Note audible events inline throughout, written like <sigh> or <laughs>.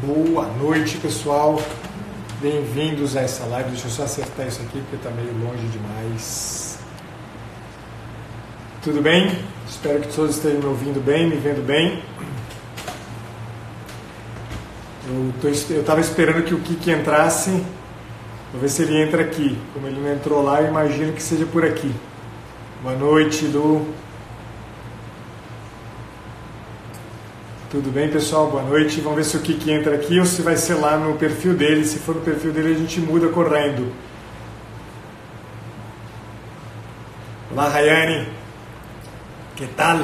Boa noite, pessoal. Bem-vindos a essa live. Deixa eu só acertar isso aqui porque está meio longe demais. Tudo bem? Espero que todos estejam me ouvindo bem, me vendo bem. Eu estava esperando que o Kiki entrasse. Vou ver se ele entra aqui. Como ele não entrou lá, eu imagino que seja por aqui. Boa noite, Lu. Tudo bem, pessoal? Boa noite. Vamos ver se o Kiki entra aqui ou se vai ser lá no perfil dele. Se for no perfil dele, a gente muda correndo. Olá, Rayane. Que tal?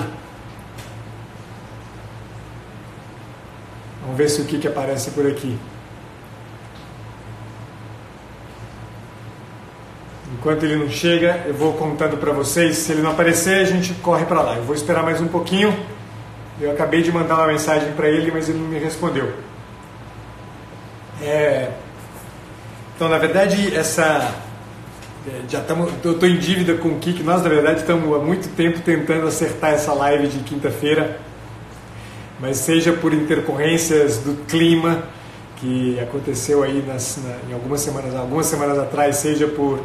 Vamos ver se o Kiki aparece por aqui. Enquanto ele não chega, eu vou contando para vocês. Se ele não aparecer, a gente corre para lá. Eu vou esperar mais um pouquinho. Eu acabei de mandar uma mensagem para ele, mas ele não me respondeu. É... Então, na verdade, essa é, já eu estou em dívida com o Kik. Nós, na verdade, estamos há muito tempo tentando acertar essa live de quinta-feira, mas seja por intercorrências do clima que aconteceu aí nas, na, em algumas semanas, algumas semanas atrás, seja por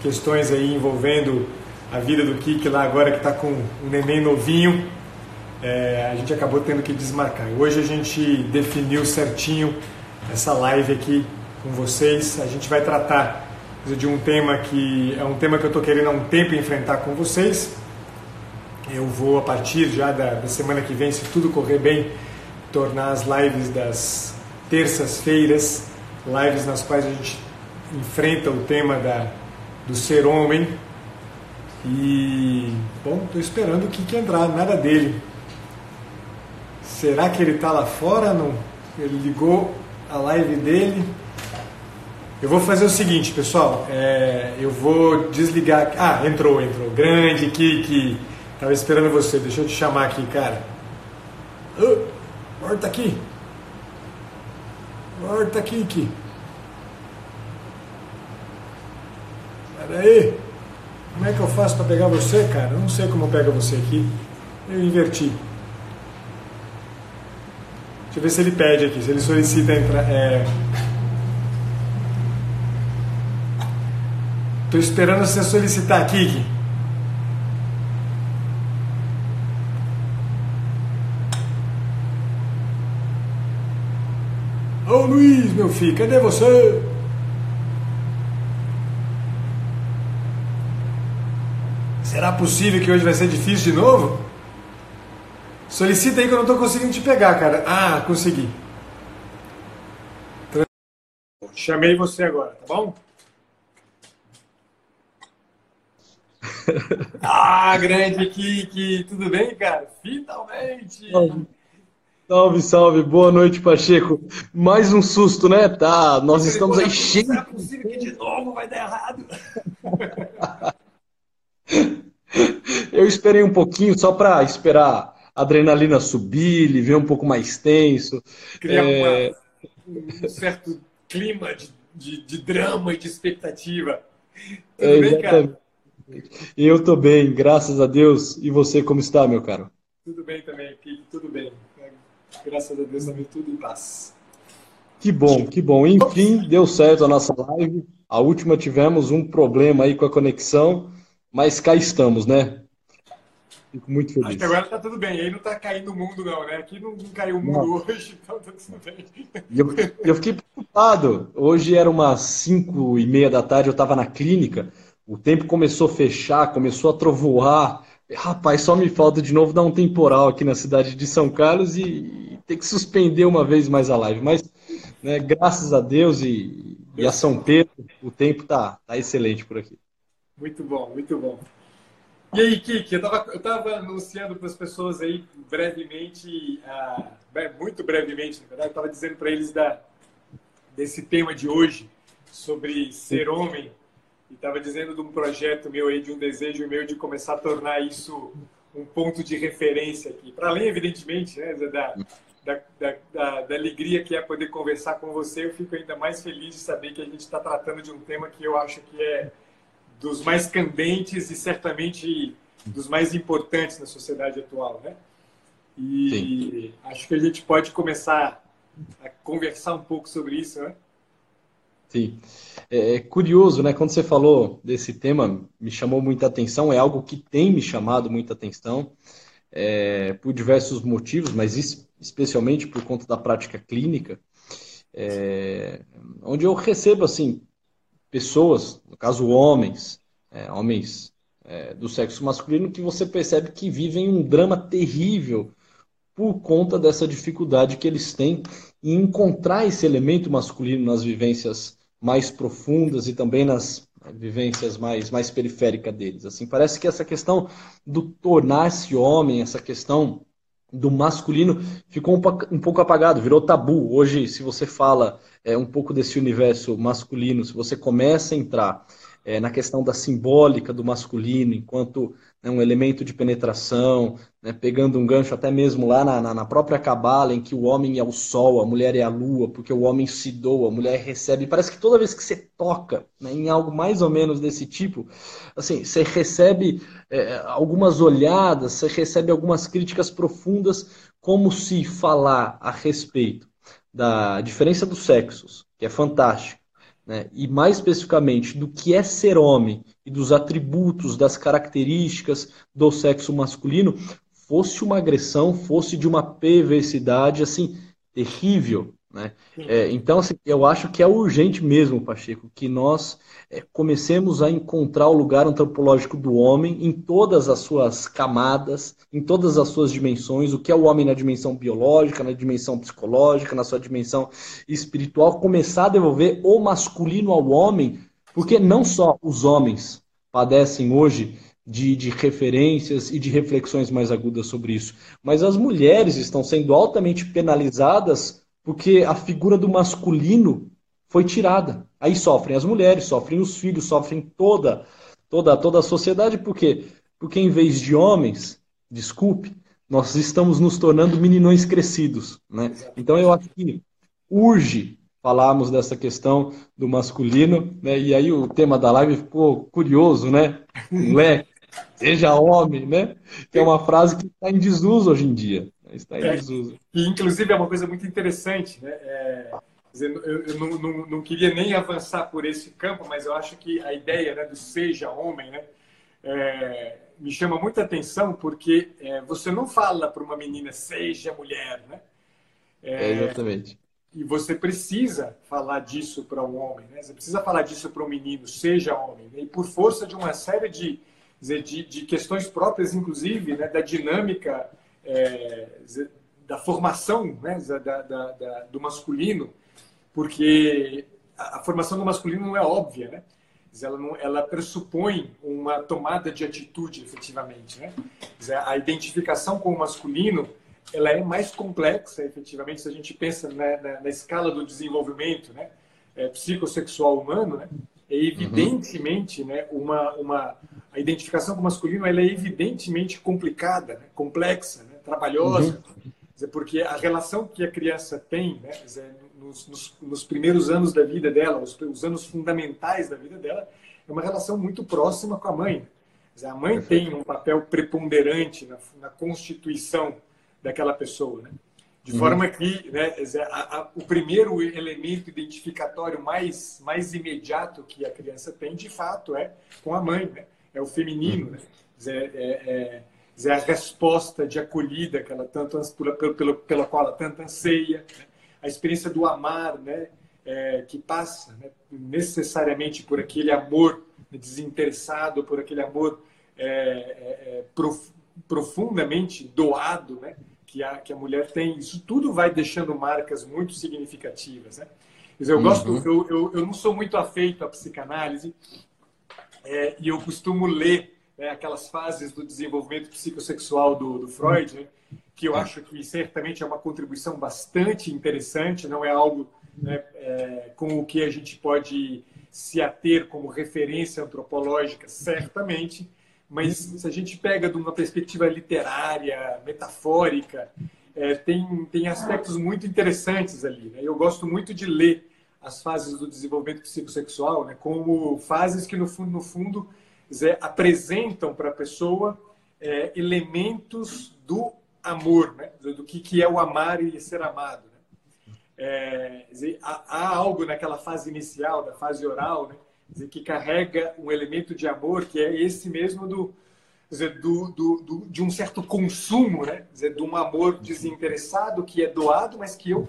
questões aí envolvendo a vida do Kik lá agora que está com um neném novinho é, a gente acabou tendo que desmarcar. Hoje a gente definiu certinho essa live aqui com vocês. A gente vai tratar de um tema que é um tema que eu estou querendo há um tempo enfrentar com vocês. Eu vou, a partir já da, da semana que vem, se tudo correr bem, tornar as lives das terças-feiras, lives nas quais a gente enfrenta o tema da, do ser homem. E, bom, estou esperando o que entrar, nada dele. Será que ele está lá fora? Não? Ele ligou a live dele. Eu vou fazer o seguinte, pessoal. É, eu vou desligar. Ah, entrou, entrou. Grande Kiki. Tava esperando você. Deixa eu te chamar aqui, cara. Oh, volta aqui. Volta, Kiki. Pera aí. Como é que eu faço para pegar você, cara? Eu não sei como eu pego você aqui. Eu inverti. Deixa eu ver se ele pede aqui, se ele solicita entrar. É... Tô esperando você solicitar aqui, Gui. Ô Luiz, meu filho, cadê você? Será possível que hoje vai ser difícil de novo? Solicita aí que eu não estou conseguindo te pegar, cara. Ah, consegui. Chamei você agora, tá bom? <laughs> ah, grande Kiki, tudo bem, cara? Finalmente! Salve, salve, boa noite, Pacheco. Mais um susto, né? Tá, nós estamos aí cheios. Não é possível que de novo vai dar errado. <laughs> Eu esperei um pouquinho só para esperar adrenalina subir, ele vê um pouco mais tenso. Criar é... um certo clima de, de, de, drama e de expectativa. Tudo é, bem, cara? Eu estou bem, graças a Deus. E você, como está, meu caro? Tudo bem também, tudo bem. Graças a Deus também tudo em paz. Que bom, que bom. Enfim, deu certo a nossa live. A última tivemos um problema aí com a conexão, mas cá estamos, né? Fico muito feliz. Acho que agora tá tudo bem. Aí não tá caindo o mundo, não, né? Aqui não, não caiu o mundo não. hoje, então tá tudo bem. Eu, eu fiquei preocupado. Hoje era umas 5 e meia da tarde, eu estava na clínica. O tempo começou a fechar, começou a trovoar. Rapaz, só me falta de novo dar um temporal aqui na cidade de São Carlos e, ter que suspender uma vez mais a live. Mas, né, graças a Deus e, e a São Pedro, o tempo tá, tá excelente por aqui. Muito bom, muito bom. E aí, Kiki, eu estava eu tava anunciando para as pessoas aí brevemente, uh, muito brevemente, na verdade, estava dizendo para eles da, desse tema de hoje, sobre ser homem, e estava dizendo de um projeto meu aí, de um desejo meu de começar a tornar isso um ponto de referência aqui. Para além, evidentemente, né, da, da, da, da alegria que é poder conversar com você, eu fico ainda mais feliz de saber que a gente está tratando de um tema que eu acho que é dos mais candentes e certamente dos mais importantes na sociedade atual, né? E Sim. acho que a gente pode começar a conversar um pouco sobre isso, né? Sim. É, é curioso, né? Quando você falou desse tema, me chamou muita atenção, é algo que tem me chamado muita atenção, é, por diversos motivos, mas especialmente por conta da prática clínica, é, onde eu recebo, assim, pessoas, no caso homens, é, homens é, do sexo masculino, que você percebe que vivem um drama terrível por conta dessa dificuldade que eles têm em encontrar esse elemento masculino nas vivências mais profundas e também nas vivências mais, mais periféricas deles. Assim, parece que essa questão do tornar-se homem, essa questão do masculino ficou um, pouco apagado, virou tabu. Hoje, se você fala é, um pouco desse universo masculino, se você começa a entrar é, na questão da simbólica do masculino, enquanto né, um elemento de penetração, né, pegando um gancho até mesmo lá na, na, própria cabala, em que o homem é o sol, a mulher é a lua, porque o homem se doa, a mulher recebe. Parece que toda vez que você toca né, em algo mais ou menos desse tipo, assim, você recebe é, algumas olhadas, você recebe algumas críticas profundas, como se falar a respeito da diferença dos sexos, que é fantástico, né, e mais especificamente do que é ser homem e dos atributos, das características do sexo masculino, fosse uma agressão, fosse de uma perversidade assim terrível, né? É, então, assim, eu acho que é urgente mesmo, Pacheco, que nós é, comecemos a encontrar o lugar antropológico do homem em todas as suas camadas, em todas as suas dimensões, o que é o homem na dimensão biológica, na dimensão psicológica, na sua dimensão espiritual, começar a devolver o masculino ao homem, porque não só os homens padecem hoje de, de, referências e de reflexões mais agudas sobre isso. Mas as mulheres estão sendo altamente penalizadas porque a figura do masculino foi tirada. Aí sofrem as mulheres, sofrem os filhos, sofrem toda toda toda a sociedade, por quê? Porque em vez de homens, desculpe, nós estamos nos tornando meninões crescidos, né? Então eu acho que urge falarmos dessa questão do masculino, né? E aí o tema da live ficou curioso, né? Moleque, seja homem, né? Que é uma frase que está em desuso hoje em dia. Está em é, desuso. E, inclusive, é uma coisa muito interessante, né? É, dizer, eu, eu não, não, não, queria nem avançar por esse campo, mas eu acho que a ideia né, do seja homem, né? É, me chama muita atenção porque é, você não fala para uma menina seja mulher, né? É, exatamente. E você precisa falar disso para um homem, né? Você precisa falar disso para um menino, seja homem. Né? E por força de uma série de, de, de questões próprias, inclusive, né? da dinâmica é, da formação né, da, da, da, do masculino, porque a, formação do masculino não é óbvia, né? Ela, não, ela pressupõe uma tomada de atitude, efetivamente. Né? A identificação com o masculino ela é mais complexa, efetivamente, se a gente pensa na, na, na escala do desenvolvimento né? É, psicossexual humano, né? é evidentemente uhum. né, uma, uma, a identificação com o masculino ela é evidentemente complicada, né? complexa. Né? Trabalhosa, uhum. dizer, porque a relação que a criança tem né, dizer, nos, nos, nos, primeiros anos da vida dela, os, os, anos fundamentais da vida dela, é uma relação muito próxima com a mãe. Dizer, a mãe tem um papel preponderante na, na constituição daquela pessoa. Né? De uhum. forma que né, a, a, o primeiro elemento identificatório mais, mais imediato que a criança tem, de fato, é com a mãe, né? é o feminino. Uhum. Né? É, é, dizer, a resposta de acolhida que ela tanto pela, pela, pela qual ela tanto anseia, né? a experiência do amar, né? É, que passa né? necessariamente por aquele amor desinteressado, por aquele amor é, é, é prof, profundamente doado, né? Que a, que a mulher tem. Isso tudo vai deixando marcas muito significativas, né? Dizer, eu gosto, uhum. eu, eu, eu não sou muito afeito à psicanálise é, e eu costumo ler né, aquelas fases do desenvolvimento psicossexual do, do Freud, né, que eu acho que certamente é uma contribuição bastante interessante, não é algo né, é, com o que a gente pode se ater como referência antropológica, certamente, mas se a gente pega de uma perspectiva literária, metafórica, é, tem, tem aspectos muito interessantes ali. Né? Eu gosto muito de ler as fases do desenvolvimento psicossexual né, como fases que, no fundo, no fundo dizer, apresentam para a pessoa é, elementos do amor, né? do, do que, que é o amar e ser amado. Né? é, dizer, há, há, algo naquela fase inicial, da fase oral, né? dizer, que carrega um elemento de amor que é esse mesmo do, dizer, do, do, do, de um certo consumo, né? dizer, de um amor desinteressado que é doado, mas que eu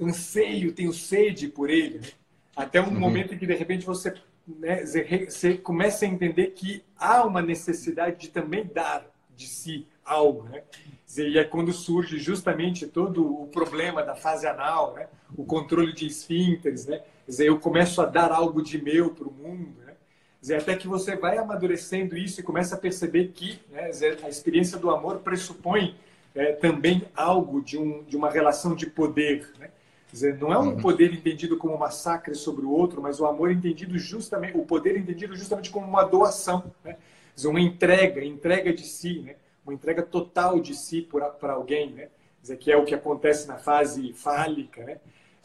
anseio, tenho sede por ele. Né? Até um uhum. momento em que, de repente, você, né, você começa a entender que há uma necessidade de também dar de si algo. Né? E é quando surge justamente todo o problema da fase anal, né? o controle de esfínteres. Né? Eu começo a dar algo de meu para o mundo. Né? Até que você vai amadurecendo isso e começa a perceber que né, a experiência do amor pressupõe é, também algo de, um, de uma relação de poder. Né? Dizer, não é um uhum. poder entendido como um massacre sobre o outro, mas o amor entendido justamente, o poder entendido justamente como uma doação, né? Dizer, uma entrega, entrega de si, né? uma entrega total de si para alguém, né? Dizer, que é o que acontece na fase fálica, né?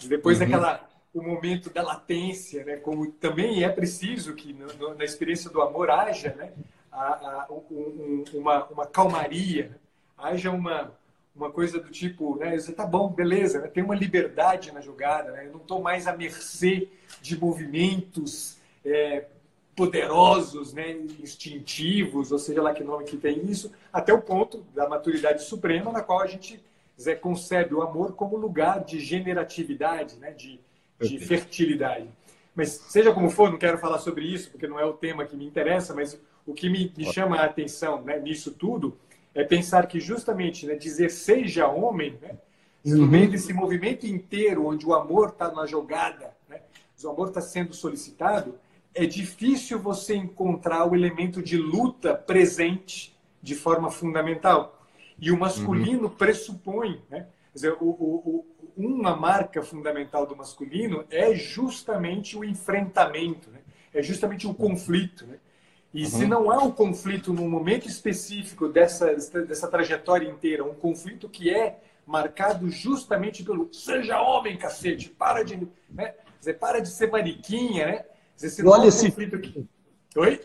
Depois uhum. daquela o momento da latência, né? Como também é preciso que no, na experiência do amor haja, né? A, a, um, uma, uma calmaria, né? haja uma uma coisa do tipo, né? Você tá bom, beleza, né? tem uma liberdade na jogada, né? Eu não estou mais à mercê de movimentos é, poderosos, né? instintivos, ou seja lá que nome que tem isso, até o ponto da maturidade suprema, na qual a gente Zé, concebe o amor como lugar de generatividade, né? de, de fertilidade. Mas seja como for, não quero falar sobre isso, porque não é o tema que me interessa, mas o que me, me chama a atenção né, nisso tudo é pensar que justamente né, dizer seja homem, né, no meio uhum. desse movimento inteiro onde o amor está na jogada, né, o amor está sendo solicitado, é difícil você encontrar o elemento de luta presente de forma fundamental. E o masculino uhum. pressupõe, né? Dizer, o, o, o, uma marca fundamental do masculino é justamente o enfrentamento, né? é justamente o conflito. Né? E uhum. se não há um conflito num momento específico dessa, dessa trajetória inteira, um conflito que é marcado justamente pelo seja homem, cacete, para de, né? Dizer, para de ser mariquinha, né? Dizer, se Engole esse... Que... Oi?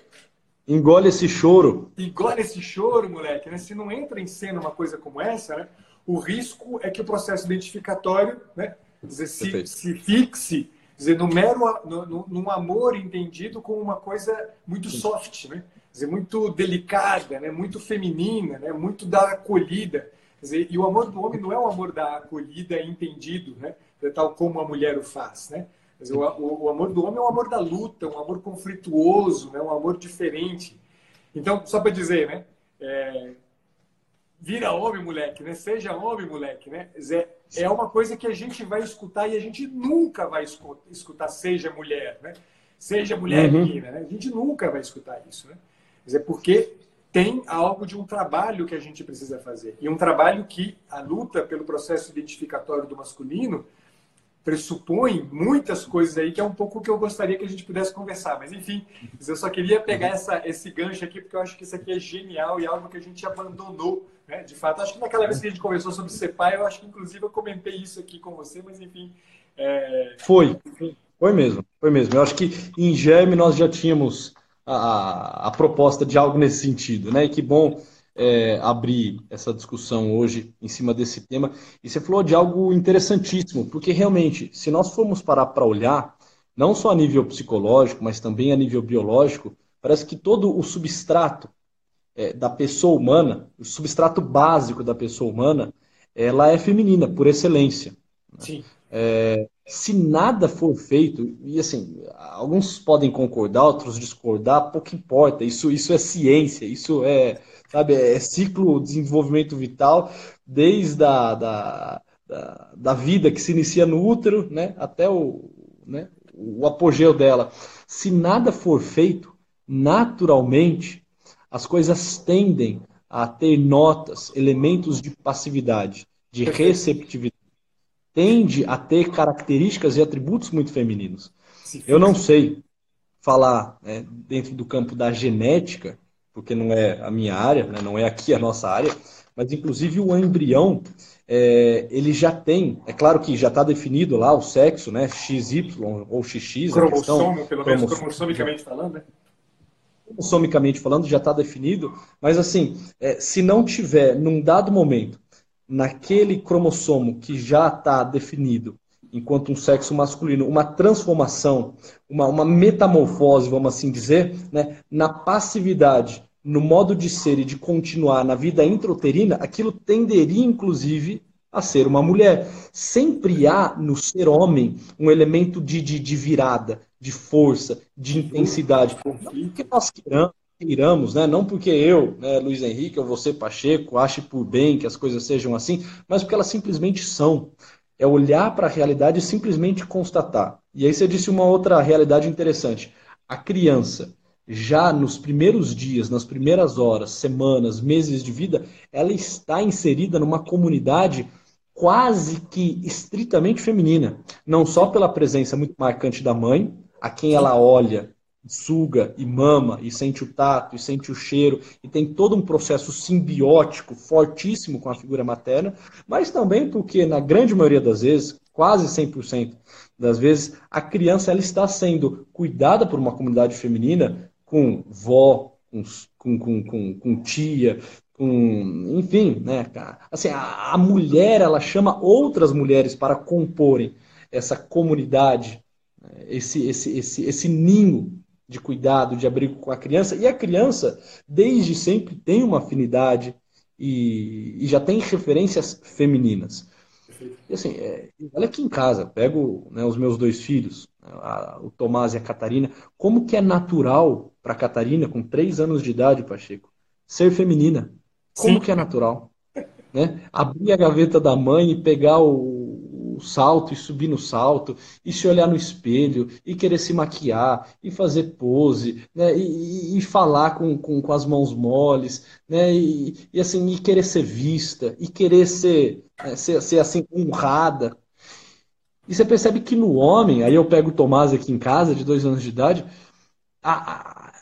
Engole esse choro. Engole esse choro, moleque. Né? Se não entra em cena uma coisa como essa, né? o risco é que o processo identificatório né? Dizer, se, se fixe dizer, no mero, no, no, num amor entendido como uma coisa muito soft, né? dizer, muito delicada, né? muito feminina, né? muito da acolhida. Dizer, e o amor do homem não é o amor da acolhida entendido, né? tal como a mulher o faz. Né? Dizer, o, o, o, amor do homem é um amor da luta, um amor conflituoso, né? um amor diferente. Então, só para dizer, né? É, vira homem, moleque, né? Seja homem, moleque, né? É uma coisa que a gente vai escutar e a gente nunca vai escutar, seja mulher, né? Seja mulher uhum. menina, né? A gente nunca vai escutar isso, né? Quer porque tem algo de um trabalho que a gente precisa fazer. E um trabalho que a luta pelo processo identificatório do masculino pressupõe muitas coisas aí, que é um pouco o que eu gostaria que a gente pudesse conversar. Mas, enfim, eu só queria pegar essa, esse gancho aqui, porque eu acho que isso aqui é genial e algo que a gente abandonou, né? De fato, acho que naquela vez que a gente conversou sobre ser pai, eu acho que, inclusive, eu comentei isso aqui com você, mas, enfim... É... Foi, foi mesmo, foi mesmo. Eu acho que, em germe, nós já tínhamos a, a proposta de algo nesse sentido, né? E que bom é, abrir essa discussão hoje em cima desse tema. E você falou de algo interessantíssimo, porque realmente, se nós formos parar para olhar, não só a nível psicológico, mas também a nível biológico, parece que todo o substrato é, da pessoa humana, o substrato básico da pessoa humana, ela é feminina, por excelência. Sim. É, se nada for feito, e assim, alguns podem concordar, outros discordar, pouco importa, isso, isso é ciência, isso é, sabe, é ciclo de desenvolvimento vital, desde a, da, da, da vida que se inicia no útero, né, até o, né, o apogeu dela. Se nada for feito, naturalmente, as coisas tendem a ter notas, elementos de passividade, de receptividade tende a ter características e atributos muito femininos. Eu não sei falar né, dentro do campo da genética, porque não é a minha área, né, não é aqui a nossa área, mas inclusive o embrião é, ele já tem, é claro que já está definido lá o sexo, né, XY ou XX, cromossomo, questão, pelo menos cromossomicamente falando, né? Cromossomicamente falando, já está definido, mas assim, é, se não tiver num dado momento naquele cromossomo que já está definido enquanto um sexo masculino, uma transformação, uma, uma metamorfose, vamos assim dizer, né, na passividade, no modo de ser e de continuar na vida intrauterina, aquilo tenderia, inclusive, a ser uma mulher. Sempre há no ser homem um elemento de, de, de virada, de força, de intensidade. Não porque nós queiramos, queiramos, né? não porque eu, né, Luiz Henrique, ou você, Pacheco, ache por bem que as coisas sejam assim, mas porque elas simplesmente são. É olhar para a realidade e simplesmente constatar. E aí você disse uma outra realidade interessante. A criança, já nos primeiros dias, nas primeiras horas, semanas, meses de vida, ela está inserida numa comunidade quase que estritamente feminina. Não só pela presença muito marcante da mãe, a quem ela olha suga e mama e sente o tato e sente o cheiro e tem todo um processo simbiótico fortíssimo com a figura materna, mas também porque na grande maioria das vezes, quase 100% das vezes, a criança ela está sendo cuidada por uma comunidade feminina com vó, com, com, com, com tia, com, enfim, né, assim, a, a mulher ela chama outras mulheres para comporem essa comunidade, esse, esse, esse, esse ninho de cuidado, de abrigo com a criança. E a criança, desde sempre, tem uma afinidade e, e já tem referências femininas. E assim, é, olha aqui em casa, pego né, os meus dois filhos, a, o Tomás e a Catarina, como que é natural para a Catarina, com três anos de idade, Pacheco, ser feminina? Como Sim. que é natural? Né? Abrir a gaveta da mãe e pegar o, o salto e subir no salto, e se olhar no espelho, e querer se maquiar, e fazer pose, né? e, e, e falar com, com, com, as mãos moles, né? E, e, assim, e querer ser vista, e querer ser, né? ser, ser assim, honrada. E você percebe que no homem, aí eu pego o Tomás aqui em casa, de dois anos de idade, a, a,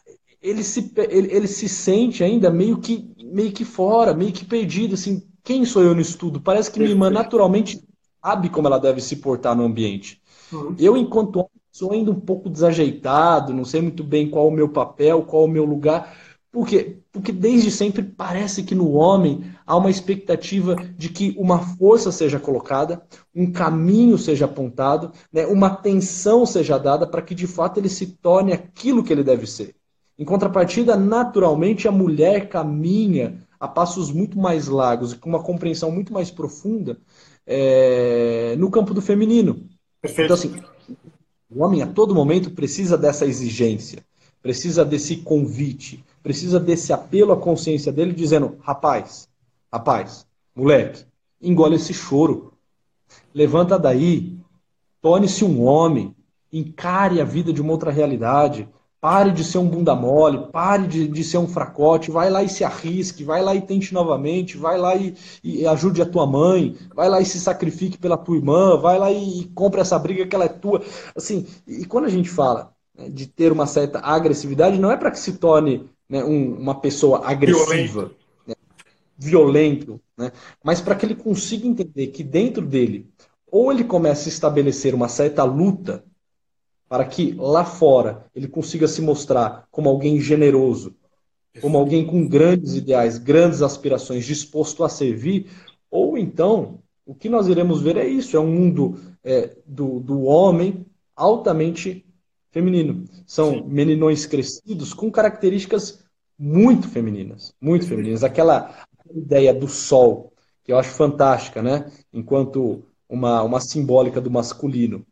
ele, se, ele, ele se sente ainda meio que, meio que fora, meio que perdido, assim, quem sou eu no estudo? Parece que minha irmã naturalmente sabe como ela deve se portar no ambiente. Uhum. Eu, enquanto homem, sou ainda um pouco desajeitado, não sei muito bem qual o meu papel, qual o meu lugar. Por quê? Porque desde sempre parece que no homem há uma expectativa de que uma força seja colocada, um caminho seja apontado, né, uma atenção seja dada para que de fato ele se torne aquilo que ele deve ser. Em contrapartida, naturalmente, a mulher caminha a passos muito mais largos e com uma compreensão muito mais profunda é, no campo do feminino. Perfeito. Então, assim, o homem a todo momento precisa dessa exigência, precisa desse convite, precisa desse apelo à consciência dele, dizendo: rapaz, rapaz, moleque, engole esse choro, levanta daí, torne-se um homem, encare a vida de uma outra realidade, Pare de ser um bunda mole, pare de, de ser um fracote, vai lá e se arrisque, vai lá e tente novamente, vai lá e, e ajude a tua mãe, vai lá e se sacrifique pela tua irmã, vai lá e, e compre essa briga que ela é tua. Assim, e quando a gente fala né, de ter uma certa agressividade, não é para que se torne né, um, uma pessoa agressiva, violento, né, violento né, mas para que ele consiga entender que dentro dele, ou ele começa a estabelecer uma certa luta para que lá fora ele consiga se mostrar como alguém generoso, como alguém com grandes ideais, grandes aspirações, disposto a servir, ou então o que nós iremos ver é isso: é um mundo é, do, do homem altamente feminino. São Sim. meninões crescidos com características muito femininas, muito femininas. Aquela, ideia do sol, que eu acho fantástica, né? Enquanto uma, uma simbólica do masculino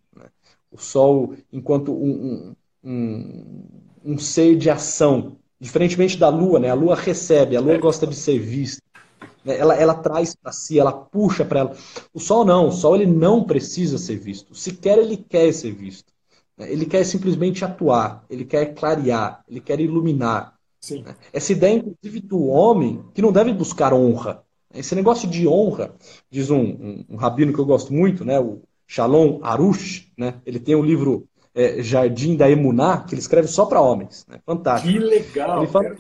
o Sol enquanto um, um, um, ser de ação, diferentemente da Lua, né? A Lua recebe, a Lua gosta de ser vista, né? ela, ela traz para si, ela puxa para ela. O Sol não, o Sol ele não precisa ser visto, sequer ele quer ser visto. Né? Ele quer simplesmente atuar, ele quer clarear, ele quer iluminar. Né? Essa ideia, inclusive, do homem que não deve buscar honra. Esse negócio de honra, diz um, um, um rabino que eu gosto muito, né, o Shalom Arush, né? Ele tem o um livro é, Jardim da Emuná, que ele escreve só para homens. Né? Fantástico. Que legal! Ele fala,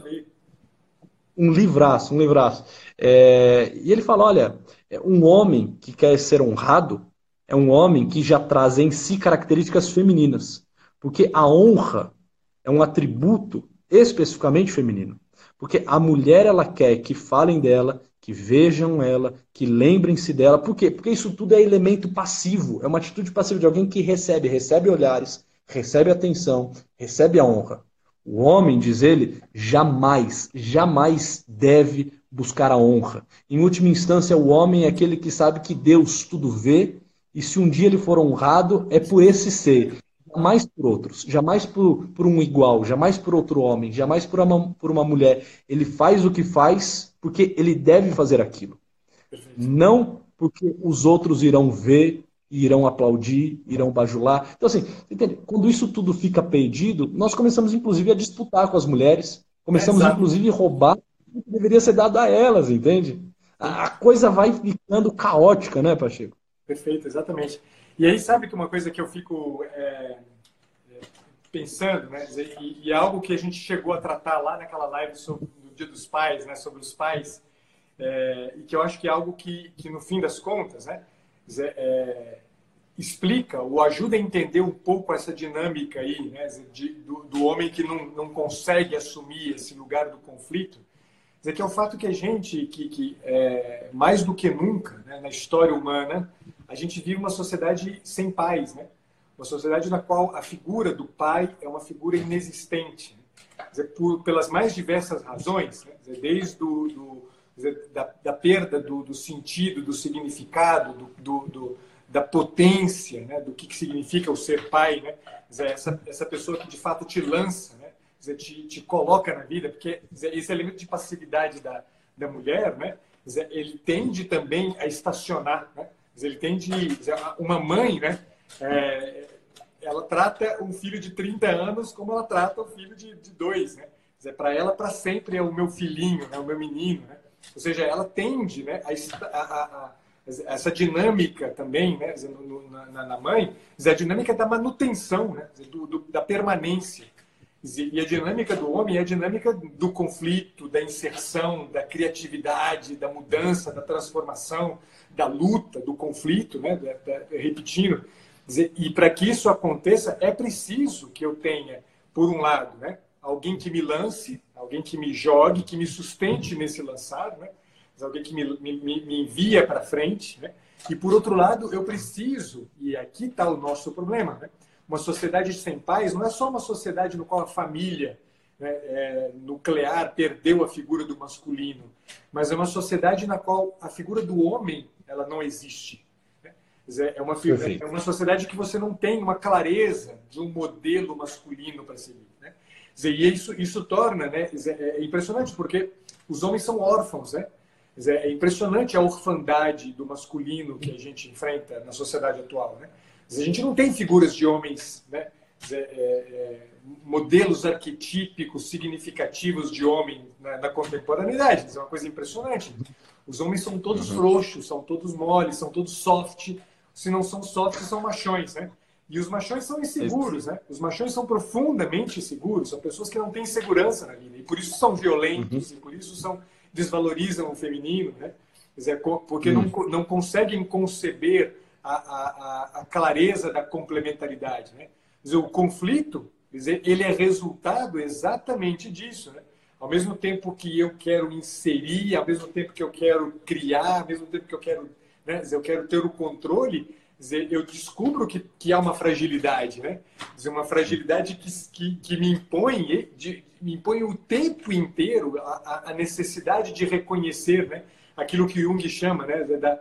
um livraço, um livraço. É, e ele fala: olha, é, um homem que quer ser honrado é um homem que já traz em si características femininas. Porque a honra é um atributo especificamente feminino. Porque a mulher ela quer que falem dela, que vejam ela, que lembrem-se dela. Por quê? Porque isso tudo é elemento passivo, é uma atitude passiva de alguém que recebe, recebe olhares, recebe atenção, recebe a honra. O homem, diz ele, jamais, jamais deve buscar a honra. Em última instância, o homem é aquele que sabe que Deus tudo vê, e se um dia ele for honrado, é por esse ser, jamais por outros, jamais por, por um igual, jamais por outro homem, jamais por uma, por uma mulher. Ele faz o que faz porque ele deve fazer aquilo. Perfeito. Não porque os outros irão ver, irão aplaudir, irão bajular. Então, assim, entende? quando isso tudo fica perdido, nós começamos, inclusive, a disputar com as mulheres, começamos, é inclusive, a roubar o que deveria ser dado a elas, entende? A coisa vai ficando caótica, né, Pacheco? Perfeito, exatamente. E aí, sabe que uma coisa que eu fico é, é, pensando, né? E, e, é algo que a gente chegou a tratar lá naquela live sobre, Dia dos Pais, né? Sobre os pais, é, e que eu acho que é algo que, que no fim das contas, né? É, explica ou ajuda a entender um pouco essa dinâmica aí, né? De, do, do, homem que não, não consegue assumir esse lugar do conflito. Dizer que é o fato que a gente, que, que é, mais do que nunca, né, na história humana, a gente vive uma sociedade sem pais, né? Uma sociedade na qual a figura do pai é uma figura inexistente, né? dizer, por, pelas mais diversas razões, né? dizer, desde do, do dizer, da, da, perda do, do, sentido, do significado, do, da potência, né? do que, que significa o ser pai, né? Dizer, essa, essa pessoa que de fato te lança, né? Dizer, te, te coloca na vida, porque dizer, esse elemento de passividade da, da mulher, né? Dizer, ele tende também a estacionar, né? Ele tem de. Uma mãe, né? É, ela trata um filho de 30 anos como ela trata um filho de, de dois, né? Para ela, para sempre é o meu filhinho, né? o meu menino, né? Ou seja, ela tende né, a, a, a, essa dinâmica também, né, na, na mãe, a dinâmica da manutenção, né, do, do, da permanência. E a dinâmica do homem é a dinâmica do conflito, da inserção, da criatividade, da mudança, da transformação, da luta, do conflito, né? Da, da, repetindo. E para que isso aconteça, é preciso que eu tenha, por um lado, né? alguém que me lance, alguém que me jogue, que me sustente nesse lançar, né? alguém que me, me, me envia para frente. Né? E, por outro lado, eu preciso, e aqui está o nosso problema, né? Uma sociedade sem pais não é só uma sociedade no qual a família né, é, nuclear perdeu a figura do masculino, mas é uma sociedade na qual a figura do homem ela não existe. Né? É uma, é uma sociedade que você não tem uma clareza de um modelo masculino para seguir. Né? E isso, isso torna né, é impressionante, porque os homens são órfãos. Né? É impressionante a orfandade do masculino que a gente enfrenta na sociedade atual. Né? A gente não tem figuras de homens, né? É, é, modelos arquetípicos significativos de homem na, na contemporaneidade. Isso é uma coisa impressionante. Os homens são todos uhum. frouxos, são todos moles, são todos soft. Se não são soft, são machões, né? E os machões são inseguros, né? Os machões são profundamente inseguros, são pessoas que não têm segurança na vida e por isso são violentos uhum. e por isso são desvalorizam o feminino, né? Dizer, porque uhum. não, não conseguem conceber a, a, a, clareza da complementaridade, né? Dizer, o conflito, dizer, ele é resultado exatamente disso, né? Ao mesmo tempo que eu quero inserir, ao mesmo tempo que eu quero criar, ao mesmo tempo que eu quero, né, dizer, eu quero ter o controle, dizer, eu descubro que, que há uma fragilidade, né? Dizer, uma fragilidade que, que, que me impõe, de, me impõe o tempo inteiro a, a necessidade de reconhecer, né? Aquilo que Jung chama, né? Da,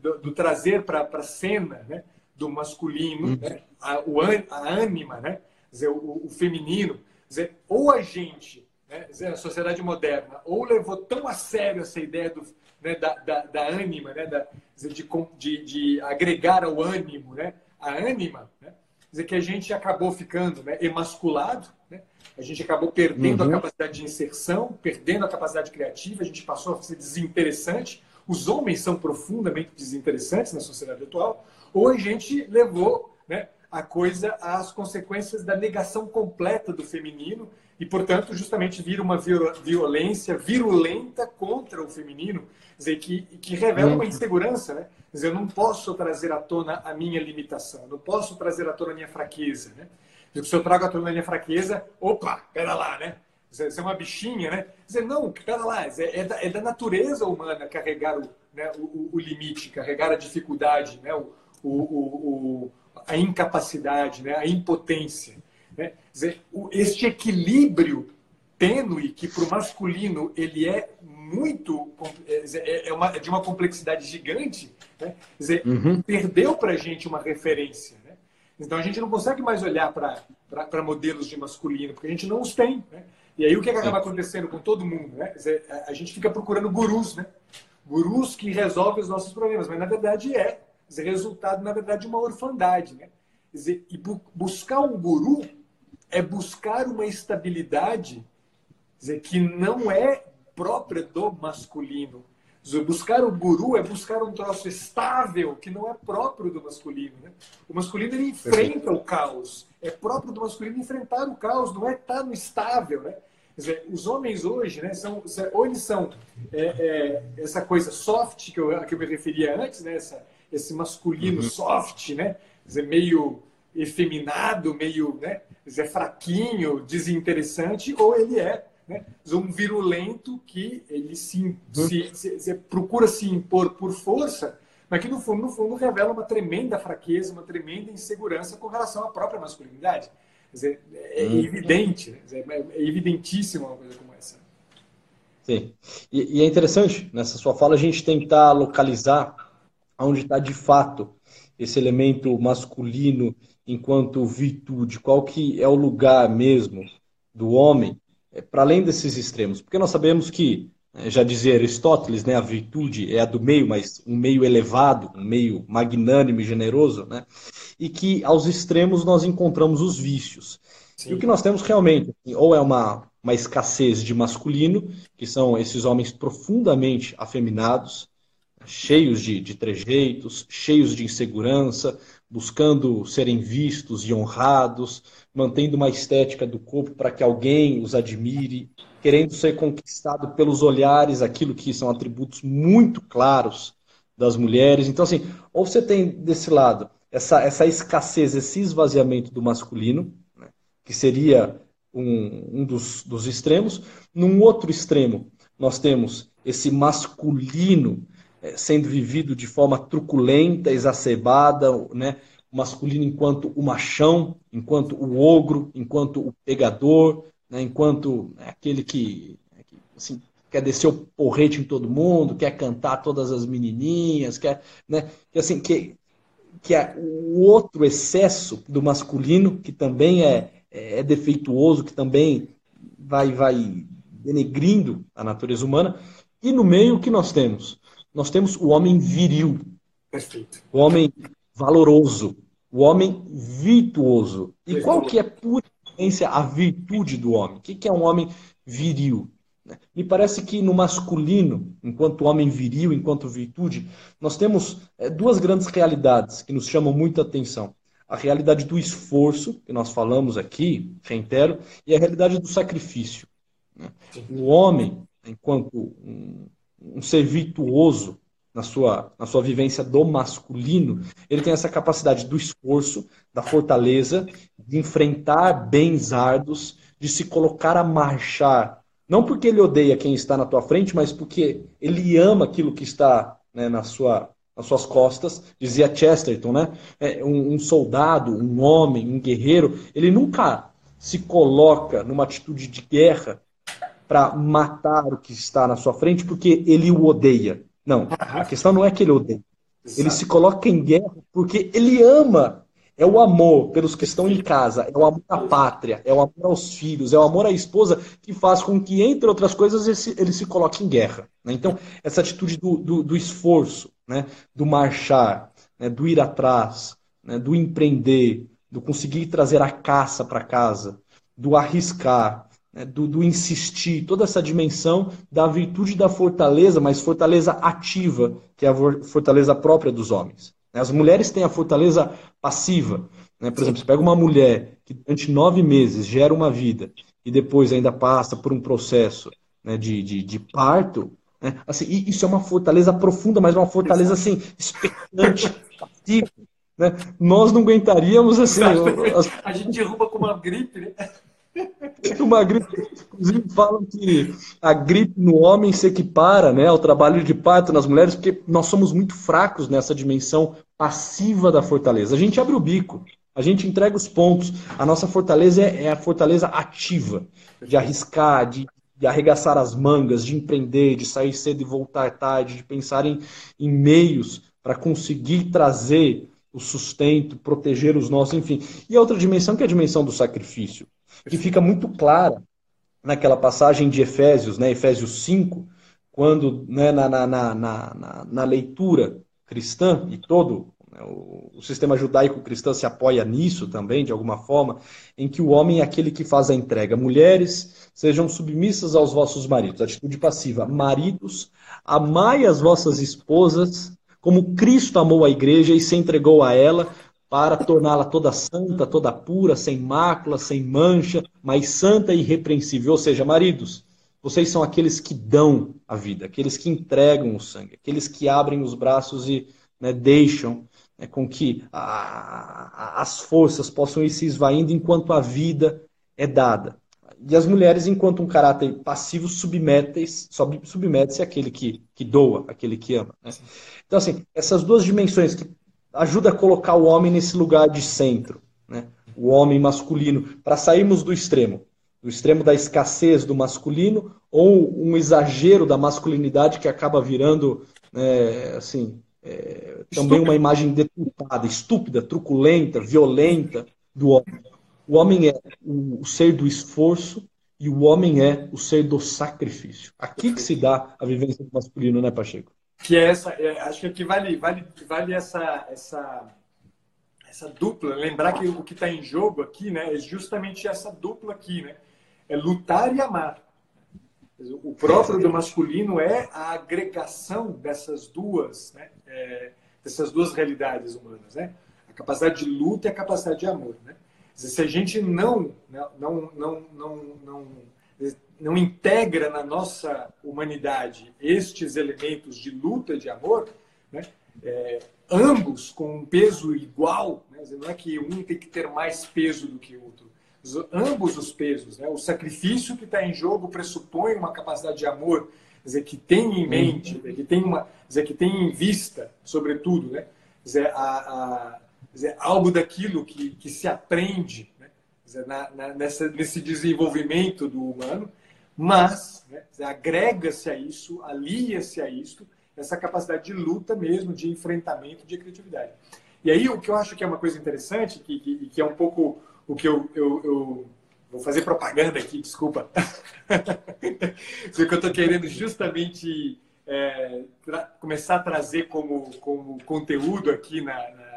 do, do trazer para a cena, né? Do masculino, uhum. né? a, o, a ânima, né? Dizer, o, o feminino. Dizer, ou a gente né, a sociedade moderna, ou levou tão a sério essa ideia do, né, da, da, da ânima, né, da, de, de, de, agregar ao ânimo, né, a ânima, né, dizer que a gente acabou ficando né, emasculado, né, a gente acabou perdendo uhum. a capacidade de inserção, perdendo a capacidade criativa, a gente passou a ser desinteressante. Os homens são profundamente desinteressantes na sociedade atual, ou a gente levou né, a coisa às consequências da negação completa do feminino e, portanto, justamente vira uma violência virulenta contra o feminino, dizer, que, que revela uma insegurança, né? Dizer, eu não posso trazer à tona a minha limitação, não posso trazer à tona a minha fraqueza, né? se eu trago à tona a minha fraqueza, opa, pera lá, né? Você é uma bichinha, né? Dizer, não, pera lá, é da, é da natureza humana carregar o, né, o, o, limite, carregar a dificuldade, né? o, o, a incapacidade, né? a impotência. Né? Dizer, este equilíbrio tênue que para o masculino ele é muito é, é, é, uma, é de uma complexidade gigante, né? dizer, uhum. perdeu para a gente uma referência. Né? Então a gente não consegue mais olhar para modelos de masculino, porque a gente não os tem. Né? E aí o que, é que acaba acontecendo com todo mundo? Né? Dizer, a, a, gente fica procurando gurus, né? gurus que resolvem os nossos problemas, mas na verdade é dizer, resultado, na verdade, de uma orfandade. Né? Dizer, e bu buscar um guru é buscar uma estabilidade dizer, que não é própria do masculino. Buscar o guru é buscar um troço estável que não é próprio do masculino. Né? O masculino ele enfrenta o caos. É próprio do masculino enfrentar o caos, não é estar no estável. Né? Dizer, os homens hoje, né, são, ou eles são é, é, essa coisa soft que eu, que eu me referia antes, né, essa, esse masculino uhum. soft, né, dizer, meio efeminado, meio né, dizer, fraquinho, desinteressante, ou ele é né? um virulento que ele se, se, se, se, procura se impor por força, mas que no fundo, no fundo revela uma tremenda fraqueza, uma tremenda insegurança com relação à própria masculinidade. Quer dizer, é uhum. evidente, né? dizer, é evidentíssima uma coisa como essa. Sim. E, e, é interessante, nessa sua fala, a gente tentar localizar onde está de fato esse elemento masculino enquanto virtude, qual que é o lugar mesmo do homem é, para além desses extremos? Porque nós sabemos que, é, já dizia Aristóteles, né, a virtude é a do meio, mas um meio elevado, um meio magnânimo e generoso, né? e que aos extremos nós encontramos os vícios. Sim. E o que nós temos realmente, assim, ou é uma, uma escassez de masculino, que são esses homens profundamente afeminados, cheios de, de trejeitos, cheios de insegurança, buscando serem vistos e honrados, mantendo uma estética do corpo para que alguém os admire, querendo ser conquistado pelos olhares, aquilo que são atributos muito claros das mulheres. Então, assim, ou você tem desse lado essa, essa escassez, esse esvaziamento do masculino, né, que seria um, um dos, dos extremos. Num outro extremo, nós temos esse masculino sendo vivido de forma truculenta, exacerbada, né, masculino enquanto o machão, enquanto o ogro, enquanto o pegador, né, enquanto aquele que, assim, quer descer o porrete em todo mundo, quer cantar todas as menininhas, quer, né, que assim que que é o outro excesso do masculino que também é, é defeituoso, que também vai vai denegrindo a natureza humana. E no meio o que nós temos? Nós temos o homem viril. Perfeito. O homem valoroso, o homem virtuoso. E qual que é por essência a virtude do homem? O que é um homem viril? Me parece que no masculino, enquanto homem viril, enquanto virtude, nós temos eh, duas grandes realidades que nos chamam muita atenção. A realidade do esforço, que nós falamos aqui, reitero, e a realidade do sacrifício. Né? O homem, enquanto um, um ser virtuoso, na sua, na sua vivência do masculino, ele tem essa capacidade do esforço, da fortaleza, de enfrentar bens árduos, de se colocar a marchar. Não porque ele odeia quem está na tua frente, mas porque ele ama aquilo que está né, na sua, nas suas costas. Dizia Chesterton, né? É, um, um soldado, um homem, um guerreiro, ele nunca se coloca numa atitude de guerra para matar o que está na sua frente porque ele o odeia. Não, a questão não é que ele odeia. Ele se coloca em guerra porque ele ama. É o amor pelos que estão em casa, é o amor à pátria, é o amor aos filhos, é o amor à esposa que faz com que, entre outras coisas, ele se, ele se coloque em guerra. Né? Então, essa atitude do, do, do esforço, né? do marchar, né? do ir atrás, né? do empreender, do conseguir trazer a caça para casa, do arriscar, né, do, do, insistir, toda essa dimensão da virtude da fortaleza, mas fortaleza ativa, que é a fortaleza própria dos homens. Né. As mulheres têm a fortaleza passiva. Né? Por exemplo, você pega uma mulher que durante nove meses gera uma vida e depois ainda passa por um processo né, de, de, de, parto. Né? Assim, isso é uma fortaleza profunda, mas uma fortaleza assim, expectante, <laughs> passiva. Né? Nós não aguentaríamos assim. A gente derruba com uma gripe, né? Uma gripe. Inclusive falam que a gripe no homem se equipara né, ao trabalho de parto nas mulheres, porque nós somos muito fracos nessa dimensão passiva da fortaleza. A gente abre o bico, a gente entrega os pontos. A nossa fortaleza é, é a fortaleza ativa, de arriscar, de, de, arregaçar as mangas, de empreender, de sair cedo e voltar tarde, de pensar em, em meios para conseguir trazer o sustento, proteger os nossos, enfim. E a outra dimensão que é a dimensão do sacrifício, que fica muito clara naquela passagem de Efésios, né, Efésios 5, quando né, na, na, na, na, na leitura cristã e todo né, o, o sistema judaico-cristão se apoia nisso também, de alguma forma, em que o homem é aquele que faz a entrega. Mulheres, sejam submissas aos vossos maridos. Atitude passiva. Maridos, amai as vossas esposas como Cristo amou a igreja e se entregou a ela para torná-la toda santa, toda pura, sem mácula, sem mancha, mas santa e irrepreensível. Ou seja, maridos, vocês são aqueles que dão a vida, aqueles que entregam o sangue, aqueles que abrem os braços e né, deixam né, com que a, a, as forças possam ir se esvaindo enquanto a vida é dada. E as mulheres, enquanto um caráter passivo, submetem-se submete àquele que, que doa, aquele que ama. Né? Então, assim, essas duas dimensões que ajudam a colocar o homem nesse lugar de centro, né? o homem masculino, para sairmos do extremo, do extremo da escassez do masculino ou um exagero da masculinidade que acaba virando, né, assim, é, também uma imagem deturpada, estúpida, truculenta, violenta do homem. O homem é o ser do esforço e o homem é o ser do sacrifício. Aqui que se dá a vivência do masculino, né, Pacheco? Que é essa, é, acho que aqui vale, vale, vale essa, essa, essa dupla. Lembrar que o que está em jogo aqui, né, é justamente essa dupla aqui, né? É lutar e amar. O próprio do masculino é a agregação dessas duas, né? É, dessas duas realidades humanas, né? A capacidade de luta e a capacidade de amor, né? Se a gente não, não, não, não, não, não integra na nossa humanidade estes elementos de luta, de amor, né? É, ambos com um peso igual, né? não é que um tem que ter mais peso do que o outro, ambos os pesos, né? o sacrifício que está em jogo pressupõe uma capacidade de amor, dizer, que tem em mente, que tem uma, dizer, que tem em vista, sobretudo, né? dizer, a, a dizer, algo daquilo que, que se aprende? Dizer, na, na, nessa, nesse desenvolvimento do humano, mas né, agrega-se a isso, alia-se a isso, essa capacidade de luta mesmo, de enfrentamento, de criatividade. E aí o que eu acho que é uma coisa interessante, que, que, que é um pouco o que eu, eu, eu vou fazer propaganda aqui, desculpa. <laughs> o que eu estou querendo justamente é, começar a trazer como, como conteúdo aqui na, na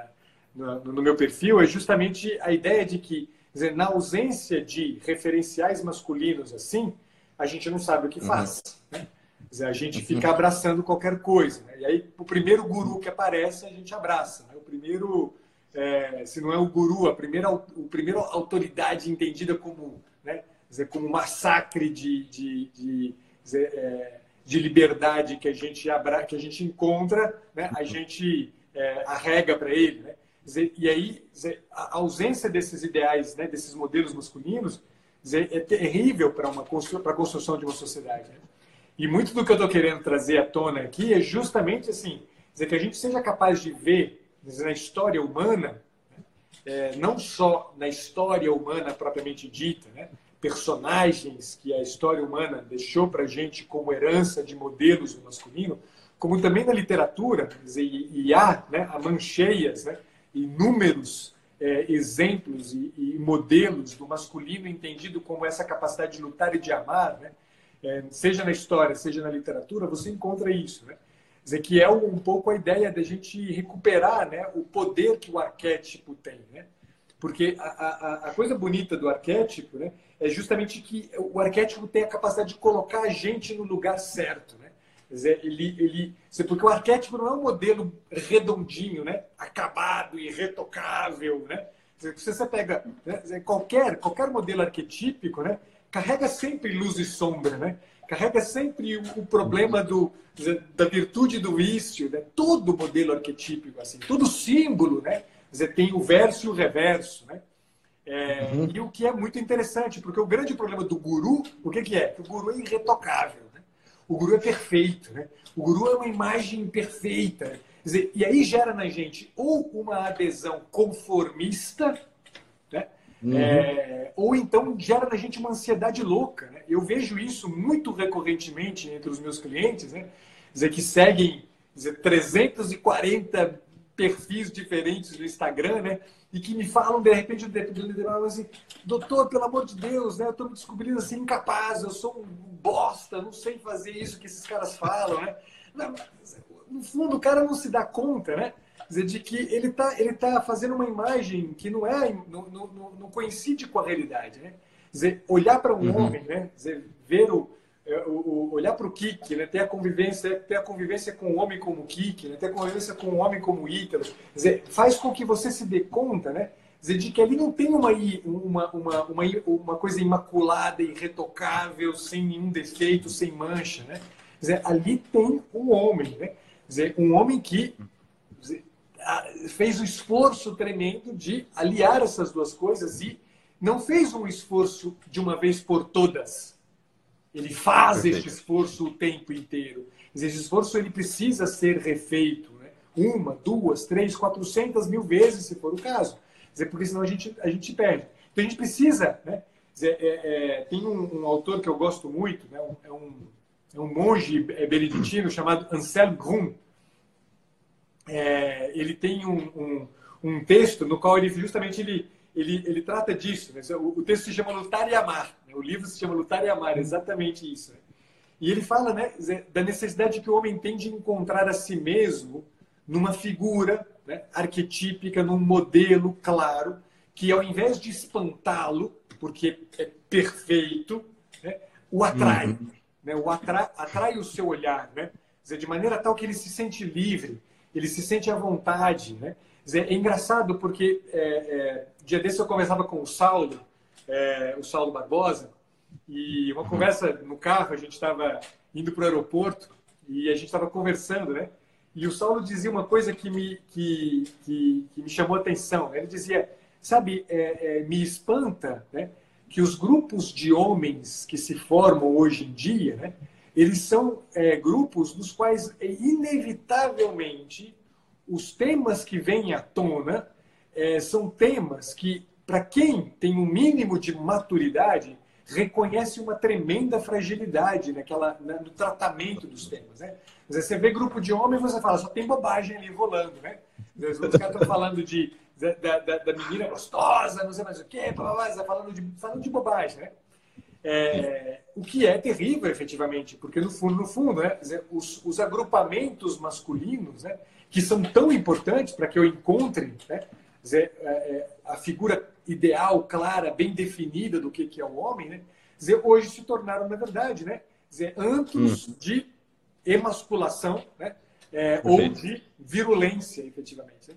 no, no meu perfil é justamente a ideia de que, dizer, na ausência de referenciais masculinos assim, a gente não sabe o que uhum. faz. Né? Dizer, a gente fica abraçando qualquer coisa. Né? E aí, o primeiro guru que aparece, a gente abraça. Né? O primeiro, é, se não é o guru, a primeira, o primeiro autoridade entendida como, né? dizer, como massacre de, de, de, dizer, é, de liberdade que a gente, abra, que a gente encontra, né? a gente é, arrega para ele. Né? E aí, a ausência desses ideais, né, desses modelos masculinos, é terrível para uma para a construção de uma sociedade. Né? E muito do que eu estou querendo trazer à tona aqui é justamente assim, dizer que a gente seja capaz de ver na história humana, né, é, não só na história humana propriamente dita, né, personagens que a história humana deixou para a gente como herança de modelos do masculino, como também na literatura, dizer, e, e há, né, há mancheias, né, inúmeros é, exemplos e, e, modelos do masculino entendido como essa capacidade de lutar e de amar, né? É, seja na história, seja na literatura, você encontra isso. Né? Dizer que é um pouco a ideia da gente recuperar né, o poder que o arquétipo tem. Né? Porque a, a, a coisa bonita do arquétipo né, é justamente que o arquétipo tem a capacidade de colocar a gente no lugar certo. Né? Dizer, ele, ele, porque o arquétipo não é um modelo redondinho, né? acabado, irretocável. Né? Dizer, se você pega né? qualquer, qualquer modelo arquetípico, né? carrega sempre luz e sombra, né? carrega sempre o, o problema do, da virtude do vício. Né? Todo modelo arquetípico, assim, todo símbolo né? dizer, tem o verso e o reverso. Né? É, uhum. E o que é muito interessante, porque o grande problema do guru, o que, que é? Que o guru é irretocável. Né? O guru é perfeito. Né? O guru é uma imagem perfeita. Dizer, e aí gera na gente ou uma adesão conformista, né? Uhum. É, ou então gera na gente uma ansiedade louca. Né? Eu vejo isso muito recorrentemente entre os meus clientes, né? dizer, que seguem dizer, 340 perfis diferentes no Instagram, né? E que me falam, de repente, assim, doutor, pelo amor de Deus, né? Eu estou me descobrindo assim, incapaz, eu sou um bosta, não sei fazer isso que esses caras falam, né? No fundo, o cara não se dá conta, né? dizer, de que ele está ele tá fazendo uma imagem que não é não, não, não coincide com a realidade, né? dizer, olhar para um uhum. homem, né? dizer, ver o, é, o, olhar para o Kik, né? ter a convivência, ter a convivência com o homem como Kik, né? ter a convivência com o homem como Ítalo, dizer, faz com que você se dê conta, né? Dizer, de que ali não tem uma, uma, uma, uma, uma coisa imaculada, irretocável, sem nenhum defeito, sem mancha, né? Dizer, ali tem um homem, né? Dizer, um homem que dizer, fez o um esforço tremendo de aliar essas duas coisas e não fez um esforço de uma vez por todas, ele faz Perfeito. este esforço o tempo inteiro. Esse esforço ele precisa ser refeito, né? uma, duas, três, quatrocentas mil vezes, se for o caso. Dizer, porque senão a gente, a gente perde. Então a gente precisa, né? Dizer, é, é, tem um, um, autor que eu gosto muito, né? é, um, é um monge beneditino chamado Anselm Grun. É, ele tem um, um, um, texto no qual ele justamente ele, ele, ele trata disso. Né? O, o, texto se chama Lutar e Amar. Né? O livro se chama Lutar e Amar, exatamente isso. Né? E ele fala né, da necessidade que o homem tem de encontrar a si mesmo numa figura né, arquetípica, num modelo claro, que ao invés de espantá-lo, porque é perfeito, né, o atrai. Uhum. Né, o atrai, atrai o seu olhar, né? Dizer, de maneira tal que ele se sente livre, ele se sente à vontade. Né? Dizer, é engraçado porque é, é, dia desse eu conversava com o Saulo, é, o Saulo Barbosa, e uma conversa no carro, a gente estava indo para o aeroporto e a gente estava conversando, né? E o Saulo dizia uma coisa que me, que, que, que me chamou a atenção. Ele dizia, sabe, é, é, me espanta né, que os grupos de homens que se formam hoje em dia, né, eles são é, grupos nos quais, inevitavelmente, os temas que vêm à tona é, são temas que, para quem tem um mínimo de maturidade, reconhece uma tremenda fragilidade naquela, no tratamento dos temas. Né? Você vê grupo de homens você fala, só tem bobagem ali rolando. Né? Os caras estão falando de, da, da, da, menina gostosa, não sei mais o quê, falando de, falando de bobagem. Né? É, o que é terrível, efetivamente, porque no fundo, no fundo, né, os, os agrupamentos masculinos, né, que são tão importantes para que eu encontre né, dizer, é, é, a figura ideal, clara, bem definida do que, que é o homem, né? Dizer, hoje se tornaram, na verdade, né? Dizer, antros hum. de emasculação, né? É, ou de virulência, efetivamente. Né?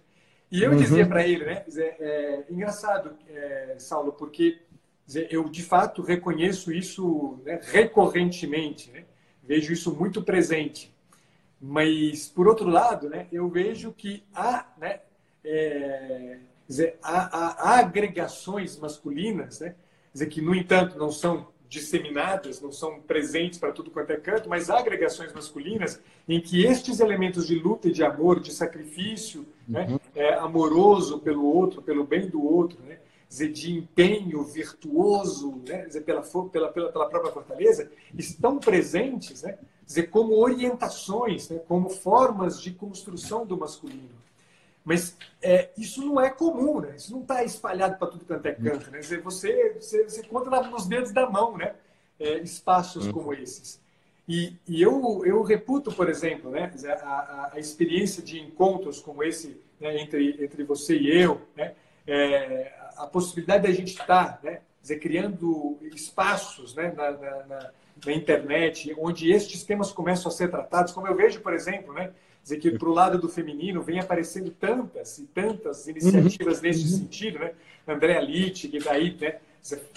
E eu uhum. dizia para ele, né? Dizer, é, engraçado, é, Saulo, porque dizer, eu de fato reconheço isso né, recorrentemente, né? vejo isso muito presente. Mas, por outro lado, né, eu vejo que há né, é, dizer, há, há, agregações masculinas, né? dizer, que, no entanto, não são disseminadas, não são presentes para tudo quanto é canto, mas há agregações masculinas em que estes elementos de luta e de amor, de sacrifício né? uhum. né? é, amoroso pelo outro, pelo bem do outro, né? dizer, de empenho virtuoso né? dizer, pela, pela, pela, pela própria fortaleza, estão presentes né? dizer, como orientações, né? como formas de construção do masculino. Mas é, isso não é comum, né? Isso não está espalhado para tudo quanto é canto, né? Você, você, você conta nos dedos da mão, né? É, espaços uhum. como esses. E, e, eu, eu reputo, por exemplo, né? A, a, a experiência de encontros como esse né? entre, entre você e eu, né? É, a possibilidade da gente estar, tá, né? Dizer, criando espaços né? na, na, na, na internet onde estes temas começam a ser tratados, como eu vejo, por exemplo, né? dizer que para o lado do feminino vem aparecendo tantas e tantas iniciativas uhum. nesse uhum. sentido, né? André Litt, que daí, tá né,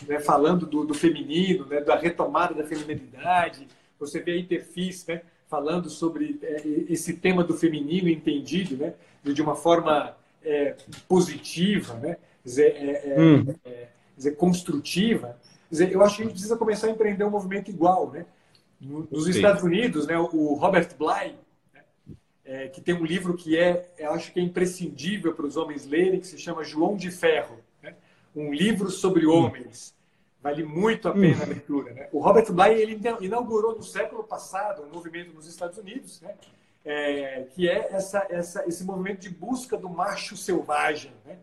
né, falando do, do, feminino, né, da retomada da feminilidade, você vê a Interfis, né, falando sobre é, esse tema do feminino entendido, né, de uma forma é, positiva, né? dizer, é, é, hum. É, dizer, construtiva, dizer, eu acho que a gente precisa começar a empreender um movimento igual. Né? Nos Estados Unidos, né, o Robert Bly, né, é, que tem um livro que é, eu acho que é imprescindível para os homens lerem, que se chama João de Ferro, né? um livro sobre hum. homens. Vale muito a pena a leitura. Né? O Robert Bly ele inaugurou no século passado um movimento nos Estados Unidos, né? É, que é essa, essa, esse movimento de busca do macho selvagem. Né?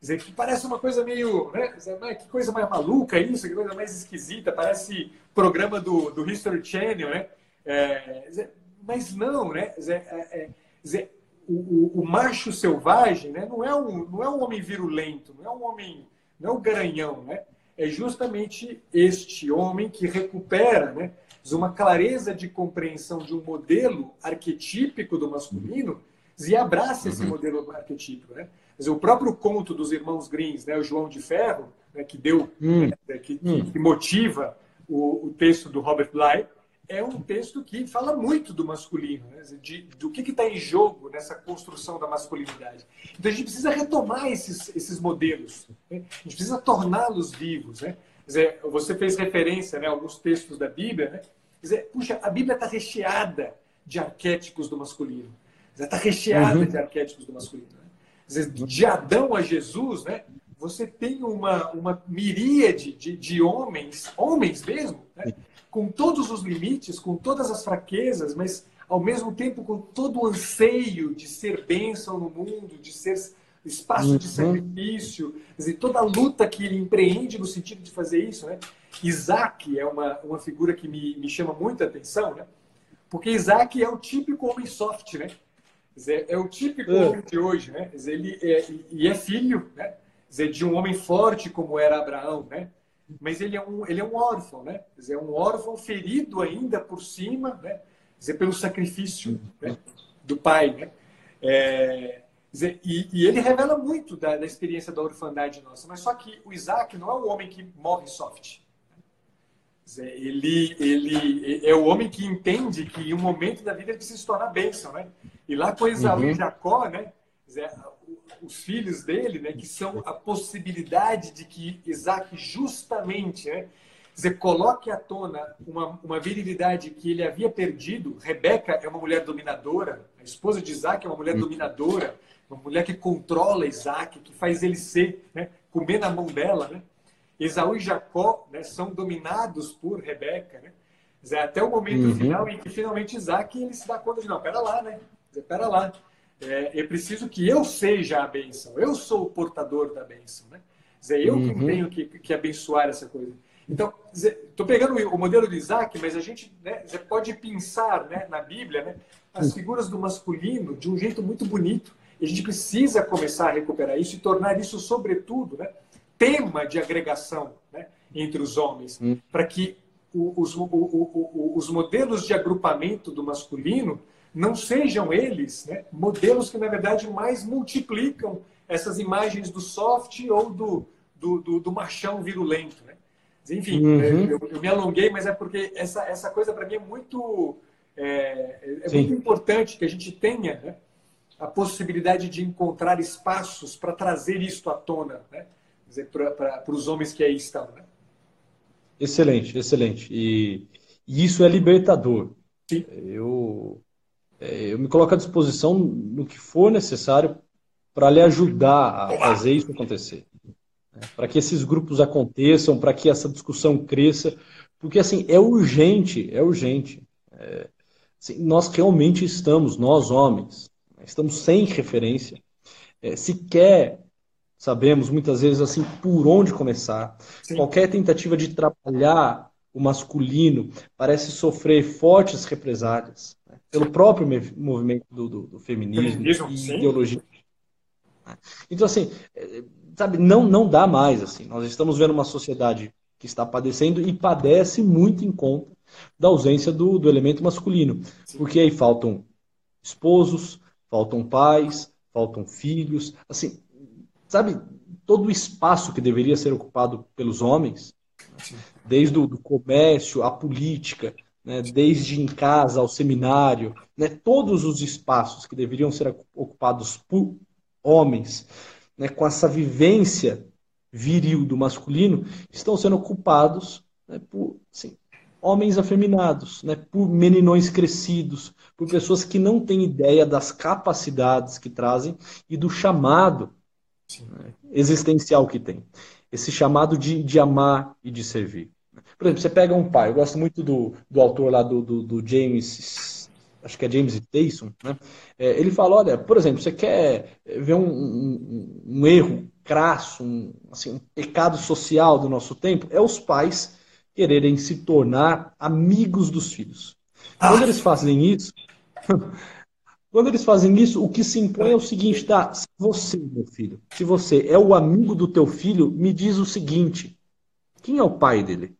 Dizer, que parece uma coisa meio. Né? Que coisa mais maluca isso, que coisa mais esquisita, parece programa do, do History Channel, né? É, mas não, né? É, é o, o, o, macho selvagem né? não, é um, não é um homem virulento, não é um homem. não é um garanhão, né? é justamente este homem que recupera né, uma clareza de compreensão de um modelo arquetípico do masculino e abraça esse uhum. modelo arquetípico. Né? Dizer, o próprio conto dos irmãos Greens, né, o João de Ferro, né, que deu, hum. né, que, hum. que, motiva o, o texto do Robert Bly, é um texto que fala muito do masculino, né? de, do que está em jogo nessa construção da masculinidade. Então a gente precisa retomar esses, esses modelos, né? a gente precisa torná-los vivos. Né? Dizer, você fez referência né, a alguns textos da Bíblia. Né? Dizer, puxa, a Bíblia está recheada de arquétipos do masculino. Está recheada uhum. de arquétipos do masculino. Dizer, de Adão a Jesus, né? você tem uma, uma miríade de, de homens, homens mesmo, né? com todos os limites, com todas as fraquezas, mas ao mesmo tempo com todo o anseio de ser bênção no mundo, de ser espaço uhum. de sacrifício, dizer, toda a luta que ele empreende no sentido de fazer isso. Né? Isaac é uma, uma figura que me, me chama muita atenção, né? porque Isaac é o típico homem soft, né? Dizer, é o típico uhum. homem de hoje, né? Dizer, ele é, e é filho né? Dizer, de um homem forte como era Abraão, né? mas ele é um, ele é um órfão, né? Dizer, é um órfão ferido ainda por cima, né? Dizer, pelo sacrifício né? do pai, né? É, dizer, e, e, ele revela muito da, da, experiência da orfandade nossa, mas só que o Isaac não é um homem que morre soft. Dizer, ele, ele é o homem que entende que em um momento da vida ele precisa se tornar bênção, né? E lá com Esaú uhum. e Jacó, né? Os filhos dele, né, que são a possibilidade de que Isaac justamente, né, dizer, coloque à tona uma, uma virilidade que ele havia perdido. Rebeca é uma mulher dominadora, a esposa de Isaac é uma mulher dominadora, uma mulher que controla Isaac, que faz ele ser, né, comer na mão dela, né? Esaú e Jacó né, são dominados por Rebeca, né? Dizer, até o momento uhum. final em que finalmente Isaac ele se dá conta de não, pera lá, né? Dizer, pera lá é, é preciso que eu seja a bênção. Eu sou o portador da bênção. Né? Dizer, eu uhum. que tenho que, que abençoar essa coisa. Então, estou pegando o modelo de Isaac, mas a gente né, pode pensar né, na Bíblia né, as figuras do masculino de um jeito muito bonito. E a gente precisa começar a recuperar isso e tornar isso, sobretudo, né, tema de agregação né, entre os homens, uhum. para que os, os modelos de agrupamento do masculino não sejam eles né, modelos que, na verdade, mais multiplicam essas imagens do soft ou do, do, do, do machão virulento. Né? Enfim, uhum. eu, eu, me alonguei, mas é porque essa, essa coisa para mim é muito, é, é muito importante que a gente tenha né, a possibilidade de encontrar espaços para trazer isto à tona, né? para os homens que aí estão. Né? Excelente, excelente. E, e isso é libertador. Sim. Eu é, eu me coloco à disposição no que for necessário para lhe ajudar a fazer isso acontecer. Né? Para que esses grupos aconteçam, para que essa discussão cresça, porque assim, é urgente, é urgente. É, assim, nós realmente estamos, nós homens, estamos sem referência. É, sequer sabemos muitas vezes assim por onde começar. Sim. Qualquer tentativa de trabalhar o masculino parece sofrer fortes represálias pelo próprio movimento do, do, do feminismo, feminismo e sim. ideologia. Então, assim, é, sabe, não, não dá mais. assim. Nós estamos vendo uma sociedade que está padecendo e padece muito em conta da ausência do, do elemento masculino. Sim. Porque aí faltam esposos, faltam pais, faltam filhos. Assim, sabe, todo o espaço que deveria ser ocupado pelos homens, desde o comércio, a política, né, desde em casa ao seminário, né, todos os espaços que deveriam ser ocupados por homens, né, com essa vivência viril do masculino, estão sendo ocupados né, por assim, homens afeminados, né, por meninões crescidos, por pessoas que não têm ideia das capacidades que trazem e do chamado né, existencial que tem. Esse chamado de, de amar e de servir. Por exemplo, você pega um pai, eu gosto muito do, do autor lá do, do, do James, acho que é James Tyson, né? É, ele fala, olha, por exemplo, você quer ver um, um, um erro crasso, um, assim, um pecado social do nosso tempo, é os pais quererem se tornar amigos dos filhos. Quando ah. eles fazem isso, <laughs> quando eles fazem isso, o que se impõe é o seguinte, tá? Se você, meu filho, se você é o amigo do teu filho, me diz o seguinte: quem é o pai dele?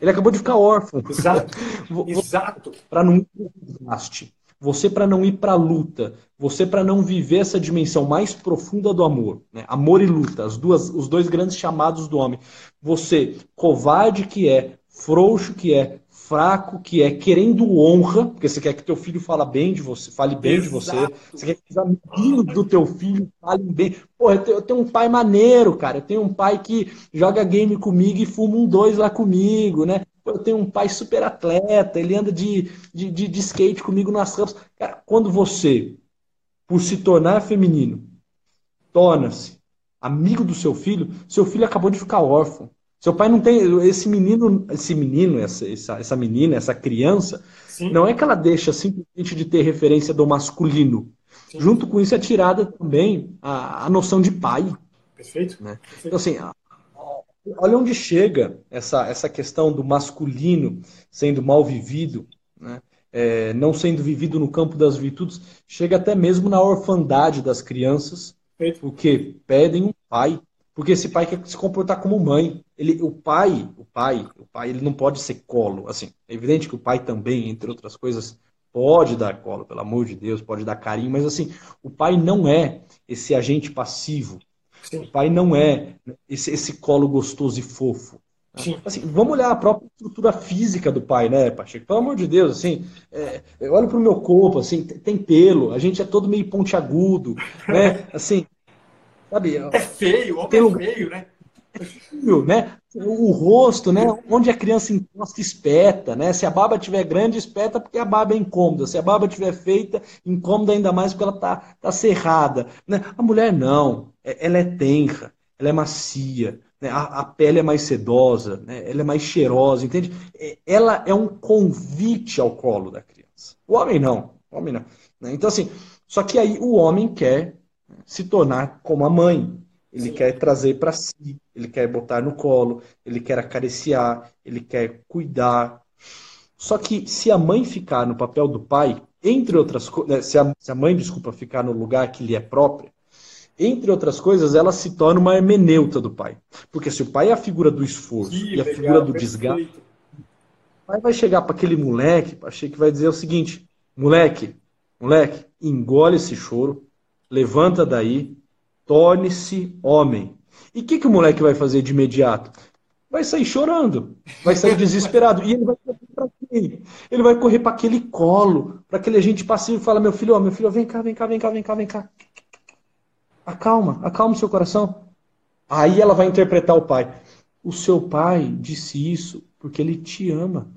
Ele acabou de ficar órfão. Exato. <laughs> Exato. Para não ir para desgaste. Você para não ir para a luta. Você para não viver essa dimensão mais profunda do amor. Né? Amor e luta. As duas, os dois grandes chamados do homem. Você, covarde que é, frouxo que é, fraco que é, querendo honra, porque você quer que teu filho fale bem de você, fale bem Exato. de você, você quer que os amiguinhos do teu filho falem bem. Pô, eu tenho, eu tenho, um pai maneiro, cara. Eu tenho um pai que joga game comigo e fuma um dois lá comigo, né? Eu tenho um pai super atleta, ele anda de, de, de, de skate comigo nas rampas. Cara, quando você, por se tornar feminino, torna-se amigo do seu filho, seu filho acabou de ficar órfão. Seu pai não tem. Esse menino, esse menino, essa, essa, essa menina, essa criança, Sim. não é que ela deixa simplesmente de ter referência do masculino. Sim. Junto com isso é tirada também a, a noção de pai. Perfeito. Né? Perfeito. Então, assim, olha onde chega essa, essa questão do masculino sendo mal vivido, né? é, não sendo vivido no campo das virtudes, chega até mesmo na orfandade das crianças, Perfeito. porque pedem um pai porque esse pai quer se comportar como mãe. Ele, o pai, o pai, o pai, ele não pode ser colo. Assim, é evidente que o pai também, entre outras coisas, pode dar colo, pelo amor de Deus, pode dar carinho, mas assim, o pai não é esse agente passivo. Sim. O pai não é esse, esse colo gostoso e fofo. Sim. Assim, vamos olhar a própria estrutura física do pai, né, Pacheco? Pelo amor de Deus, assim, é, eu olho pro meu corpo, assim, tem pelo, a gente é todo meio pontiagudo, né? <laughs> Assim, Sabe? É feio, o homem é feio, né? Né? O rosto, né? Onde a criança encosta, espeta, né? Se a barba tiver grande, espeta porque a barba é incômoda. Se a barba tiver feita, incômoda ainda mais porque ela tá, tá cerrada. Né? A mulher não. É, ela é tenra, ela é macia, né? a, a, pele é mais sedosa, né? ela é mais cheirosa, entende? É, ela é um convite ao colo da criança. O homem não. O homem não. Né? Então, assim, só que aí o homem quer se tornar como a mãe. Ele Sim. quer trazer para si, ele quer botar no colo, ele quer acariciar, ele quer cuidar. Só que se a mãe ficar no papel do pai, entre outras coisas, né, se, se a, mãe, desculpa, ficar no lugar que lhe é próprio, entre outras coisas, ela se torna uma hermeneuta do pai. Porque se o pai é a figura do esforço que e a legal, figura do desgaste, o pai vai chegar para aquele moleque, achei que vai dizer o seguinte: moleque, moleque, engole esse choro, levanta daí, torne-se homem. E o que, que o moleque vai fazer de imediato? Vai sair chorando, vai sair desesperado. E ele vai correr para quem? Ele vai correr para aquele colo, para aquele agente passivo e fala: Meu filho, ó, meu filho, vem cá, vem cá, vem cá, vem cá, vem cá. Acalma, acalma o seu coração. Aí ela vai interpretar o pai. O seu pai disse isso porque ele te ama.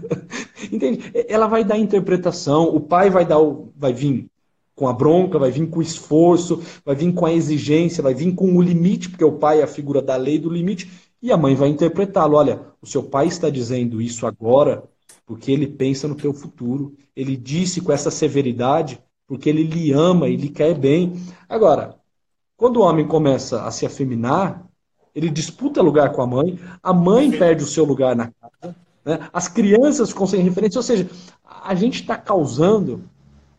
<laughs> Entende? Ela vai dar interpretação, o pai vai dar o, vai vir com a bronca, vai vir com o esforço, vai vir com a exigência, vai vir com o limite, porque o pai é a figura da lei do limite, e a mãe vai interpretá-lo. Olha, o seu pai está dizendo isso agora porque ele pensa no teu futuro. Ele disse com essa severidade porque ele lhe ama e lhe quer bem. Agora, quando o homem começa a se afeminar, ele disputa lugar com a mãe, a mãe perde o seu lugar na casa, né? as crianças ficam sem referência, ou seja, a gente está causando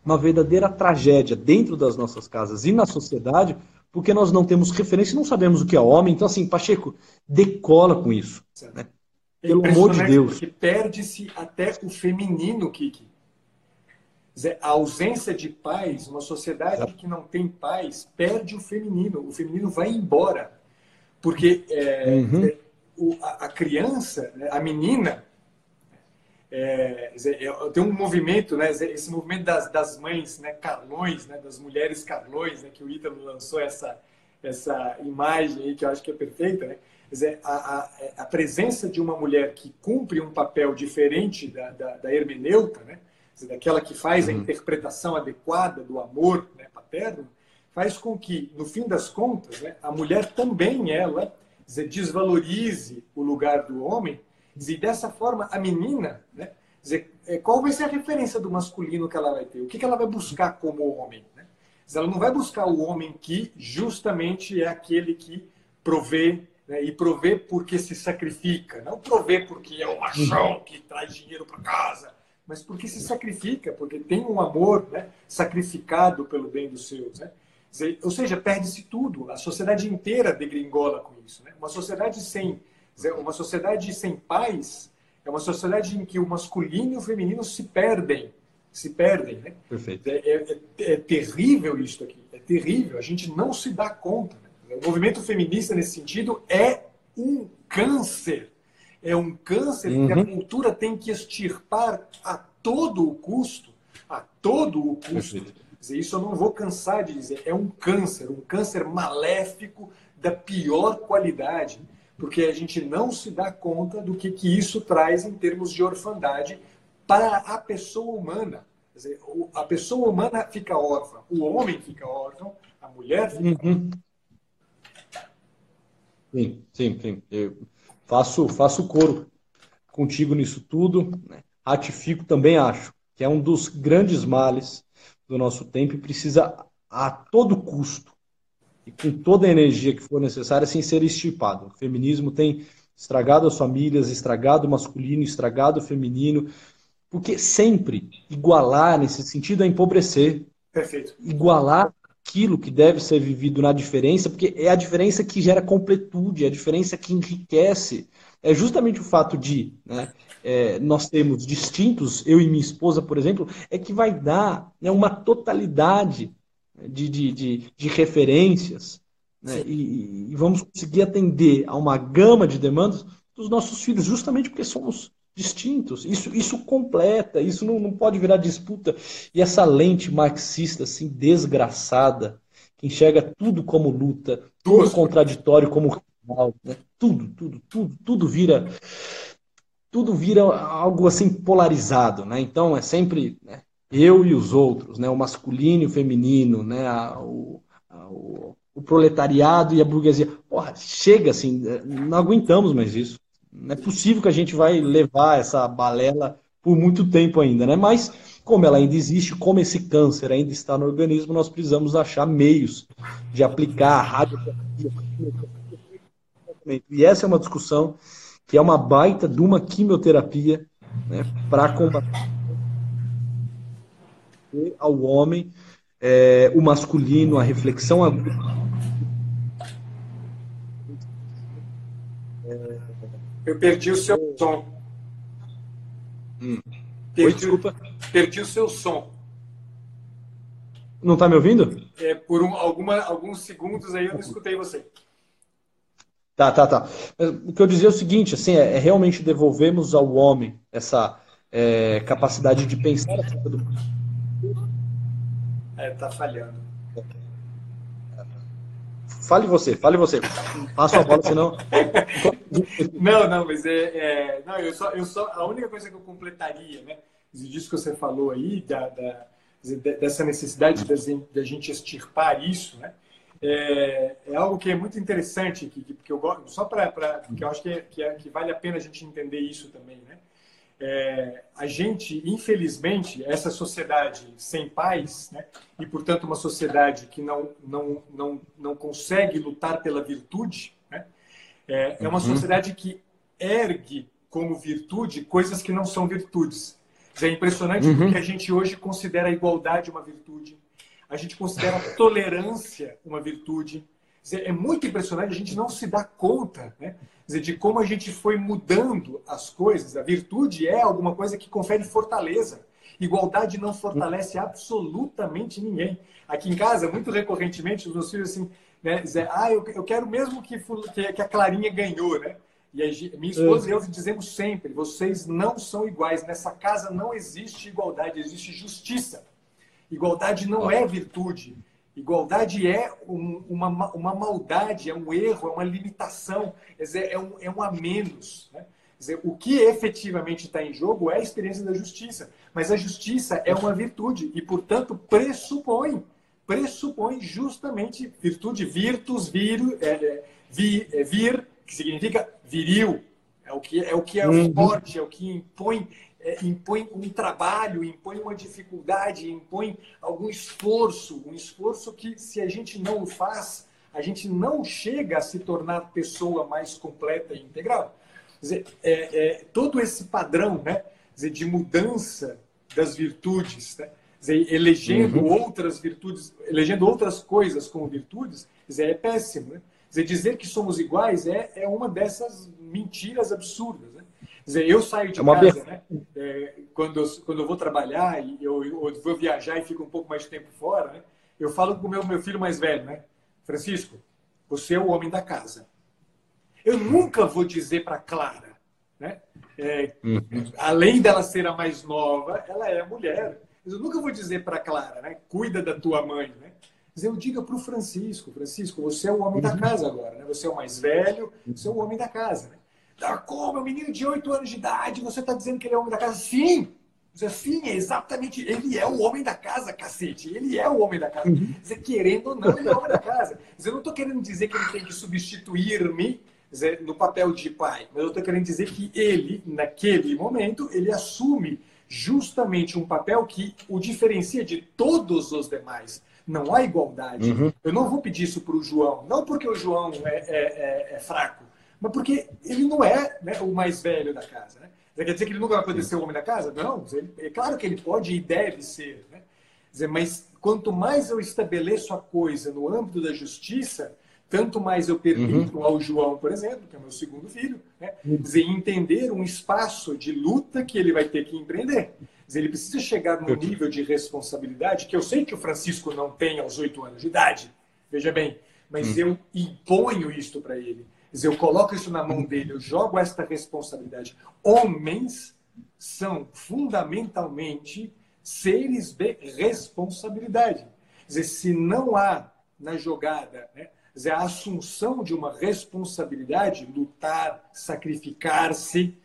uma verdadeira tragédia dentro das nossas casas e na sociedade, porque nós não temos referência e não sabemos o que é homem. Então, assim, Pacheco, decola com isso. Né? Pelo amor de Deus. Porque perde-se até o feminino, Kiki. A ausência de pais, uma sociedade Exato. que não tem pais, perde o feminino. O feminino vai embora. Porque é, uhum. é, o, a, a criança, né, a menina, É, tem um movimento, né, esse movimento das, das mães, né, Carlões, né, das mulheres Carlões, né, que o Ítalo lançou essa, essa imagem aí que eu acho que é perfeita, né? Dizer, a, a, a, presença de uma mulher que cumpre um papel diferente da, da, da hermeneuta, né? Dizer, daquela que faz a uhum. interpretação adequada do amor né, paterno, faz com que, no fim das contas, né, a mulher também ela dizer, desvalorize o lugar do homem e dessa forma a menina, né, dizer, é, qual vai ser a referência do masculino que ela vai ter? O que, que ela vai buscar como homem? Né? Ela não vai buscar o homem que justamente é aquele que provê né, e provê porque se sacrifica, não provê porque é o machão que traz dinheiro para casa, mas porque se sacrifica, porque tem um amor né, sacrificado pelo bem dos seus. Né? Ou seja, perde-se tudo. A sociedade inteira degringola com isso. Né? Uma sociedade sem uma sociedade sem paz é uma sociedade em que o masculino e o feminino se perdem. Se perdem, né? Perfeito. É, é, é, é terrível isso aqui. É terrível. A gente não se dá conta. Né? O movimento feminista, nesse sentido, é um câncer. É um câncer uhum. que a uhum. cultura tem que extirpar a todo o custo. A todo o custo. Perfeito dizer, isso eu não vou cansar de dizer, é um câncer, um câncer maléfico da pior qualidade, porque a gente não se dá conta do que, que isso traz em termos de orfandade para a pessoa humana. Quer dizer, a pessoa humana fica órfã, o homem fica órfão, a mulher fica uhum. Sim, sim, sim. Eu faço, faço coro contigo nisso tudo. Né? Ratifico também acho que é um dos grandes males do nosso tempo e precisa a todo custo e com toda a energia que for necessária sem ser extirpado. O feminismo tem estragado as famílias, estragado o masculino, estragado o feminino, porque sempre igualar nesse sentido é empobrecer. Perfeito. Igualar aquilo que deve ser vivido na diferença, porque é a diferença que gera completude, é a diferença que enriquece. É justamente o fato de né, é, nós temos distintos, eu e minha esposa, por exemplo, é que vai dar né, uma totalidade de, de, de, de referências né, e, e, vamos conseguir atender a uma gama de demandas dos nossos filhos, justamente porque somos distintos. Isso, isso completa, isso não, não pode virar disputa. E essa lente marxista, assim, desgraçada, que enxerga tudo como luta, tudo contraditório como rival, né? tudo, tudo, tudo, tudo vira tudo vira algo assim polarizado, né? Então é sempre né, eu e os outros, né? O masculino e o feminino, né? A, o, a, o, o, proletariado e a burguesia. Porra, chega assim, não aguentamos mais isso. Não é possível que a gente vai levar essa balela por muito tempo ainda, né? Mas como ela ainda existe, como esse câncer ainda está no organismo, nós precisamos achar meios de aplicar a radioterapia. E essa é uma discussão que é uma baita de uma quimioterapia né, para combater ao homem é, o masculino, a reflexão aguda. Eu perdi o seu som. Hum. Perdi, Oi, desculpa. Perdi o seu som. Não está me ouvindo? É, por um, alguma, alguns segundos aí eu não escutei você. Tá, tá, tá. O que eu dizia é o seguinte, assim, é, é realmente devolvermos ao homem essa é, capacidade de pensar acerca do. É, tá falhando. Fale você, fale você. Passa a bola, senão. <laughs> não, não, mas é. é, não, eu só, eu só. A única coisa que eu completaria, né? Disso que você falou aí, da, da dessa necessidade da gente extirpar isso, né? é, é, algo que é muito interessante, que, que, que eu gosto, só para. Porque eu acho que, é, que, é, que, vale a pena a gente entender isso também. Né? É, a gente, infelizmente, essa sociedade sem paz, né? e portanto uma sociedade que não, não, não, não consegue lutar pela virtude, né? é, é uma uhum. sociedade que ergue como virtude coisas que não são virtudes. É impressionante uhum. porque a gente hoje considera a igualdade uma virtude, a gente considera a tolerância uma virtude. É muito impressionante, a gente não se dá conta né? De como a gente foi mudando as coisas. A virtude é alguma coisa que confere fortaleza. Igualdade não fortalece absolutamente ninguém. Aqui em casa, muito recorrentemente, os meus filhos assim, né, dizer, ah, eu, eu quero mesmo que, que, a Clarinha ganhou, né? E a minha esposa e eu dizemos sempre: vocês não são iguais. Nessa casa não existe igualdade, existe justiça. Igualdade não é virtude. Igualdade é um, uma, uma maldade, é um erro, é uma limitação, é um, é um a menos. Né? Dizer, o que efetivamente está em jogo é a experiência da justiça. Mas a justiça é uma virtude e, portanto, pressupõe, pressupõe justamente virtude, virtus, vir, é, é, vir, é, vir, que significa viril. É o que é, o que é uhum. forte, é o que impõe é, impõe um trabalho, impõe uma dificuldade, impõe algum esforço, um esforço que, se a gente não o faz, a gente não chega a se tornar pessoa mais completa e integral. Quer dizer, é, é, todo esse padrão né, dizer, de mudança das virtudes, né, dizer, elegendo uhum. outras virtudes, elegendo outras coisas como virtudes, dizer, é péssimo. Né? Dizer, dizer que somos iguais é, é uma dessas mentiras absurdas. Dizer, eu saio de é casa, né? É, quando, eu, quando eu vou trabalhar e eu, eu, vou viajar e fico um pouco mais de tempo fora, né? Eu falo com o meu, meu filho mais velho, né? Francisco, você é o homem da casa. Eu nunca vou dizer para Clara, né? É, uhum. Além dela ser a mais nova, ela é mulher. Eu nunca vou dizer para Clara, né? Cuida da tua mãe, né? Mas eu diga para o Francisco, Francisco, você é o homem da uhum. casa agora, né? Você é o mais velho, você é o homem da casa, né? Tá como? É um menino de 8 anos de idade, você está dizendo que ele é o homem da casa? Sim! Sim, é exatamente. Ele é o homem da casa, cacete. Ele é o homem da casa. Uhum. Dizer, querendo ou não, ele é o homem da casa. Dizer, eu não estou querendo dizer que ele tem que substituir-me no papel de pai, mas eu estou querendo dizer que ele, naquele momento, ele assume justamente um papel que o diferencia de todos os demais. Não há igualdade. Uhum. Eu não vou pedir isso para o João, não porque o João é, é, é, é fraco, mas porque ele não é né, o mais velho da casa. Né? Quer dizer que ele nunca vai poder ser o homem da casa? Não, ele, é claro que ele pode e deve ser. Né? Dizer, mas quanto mais eu estabeleço a coisa no âmbito da justiça, tanto mais eu permito uhum. ao João, por exemplo, que é meu segundo filho, né, dizer, entender um espaço de luta que ele vai ter que empreender. Dizer, ele precisa chegar num nível de responsabilidade que eu sei que o Francisco não tem aos oito anos de idade, veja bem, mas uhum. eu imponho isto para ele dizer, eu coloco isso na mão dele, eu jogo esta responsabilidade. Homens são fundamentalmente seres de responsabilidade. Quer dizer, se não há na jogada né, dizer, a assunção de uma responsabilidade, lutar, sacrificar-se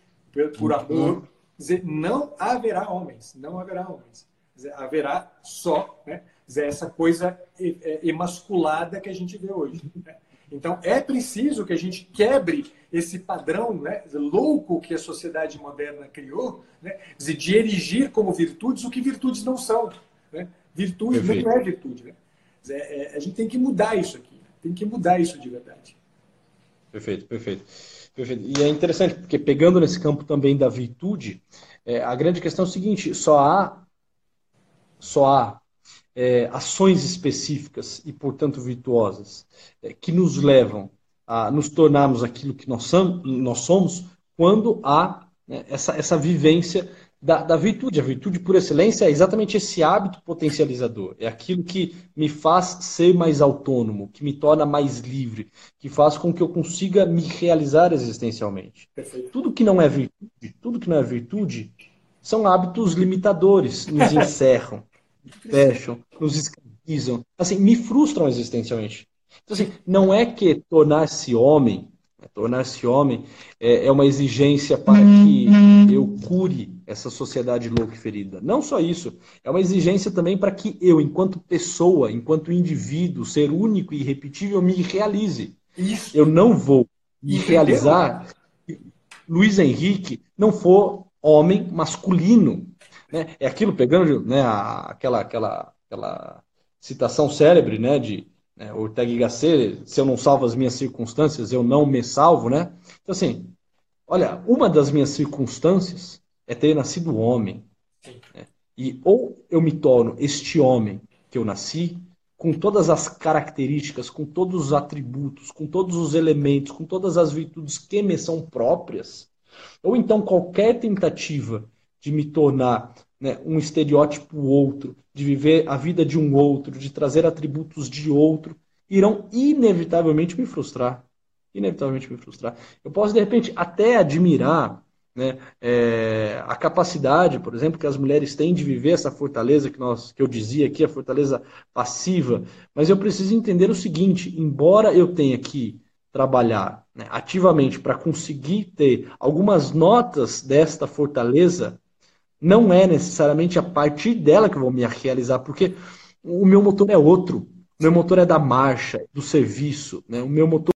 por amor, dizer, não haverá homens, não haverá homens. Dizer, haverá só né, dizer, essa coisa emasculada que a gente vê hoje. Né? Então, é preciso que a gente quebre esse padrão né, louco que a sociedade moderna criou, né, de erigir como virtudes o que virtudes não são. Né? Virtude não é virtude. Né? É, é, a gente tem que mudar isso aqui. Tem que mudar isso de verdade. Perfeito, perfeito. perfeito. E é interessante, porque pegando nesse campo também da virtude, é, a grande questão é o seguinte: só há, só há é, ações específicas e, portanto, virtuosas, é, que nos levam a nos tornarmos aquilo que nós, somos, nós somos quando há né, essa, essa vivência da, da, virtude. A virtude, por excelência, é exatamente esse hábito potencializador. É aquilo que me faz ser mais autônomo, que me torna mais livre, que faz com que eu consiga me realizar existencialmente. Perfeito. Tudo que não é virtude, tudo que não é virtude, são hábitos limitadores, nos <laughs> encerram fecham, nos escravizam, assim, me frustram existencialmente. Então, assim, não é que tornar-se homem, né, tornar-se homem é, é, uma exigência para que eu cure essa sociedade louca e ferida. Não só isso, é uma exigência também para que eu, enquanto pessoa, enquanto indivíduo, ser único e irrepetível, me realize. Isso. Eu não vou me realizar Luiz Henrique não for homem masculino né? É aquilo pegando né, a, aquela, aquela, aquela citação célebre né, de né, Ortega y Gasset, se eu não salvo as minhas circunstâncias, eu não me salvo. Né? Então, assim, olha, uma das minhas circunstâncias é ter nascido homem. Né? E ou eu me torno este homem que eu nasci, com todas as características, com todos os atributos, com todos os elementos, com todas as virtudes que me são próprias, ou então qualquer tentativa de me tornar né, um estereótipo outro, de viver a vida de um outro, de trazer atributos de outro, irão inevitavelmente me frustrar. inevitavelmente me frustrar. Eu posso, de repente, até admirar né, é, a capacidade, por exemplo, que as mulheres têm de viver essa fortaleza que, nós, que eu dizia aqui, a fortaleza passiva, mas eu preciso entender o seguinte: embora eu tenha que trabalhar né, ativamente para conseguir ter algumas notas desta fortaleza, não é necessariamente a partir dela que eu vou me realizar, porque o meu motor é outro. Meu motor é da marcha, do serviço. Né? O meu motor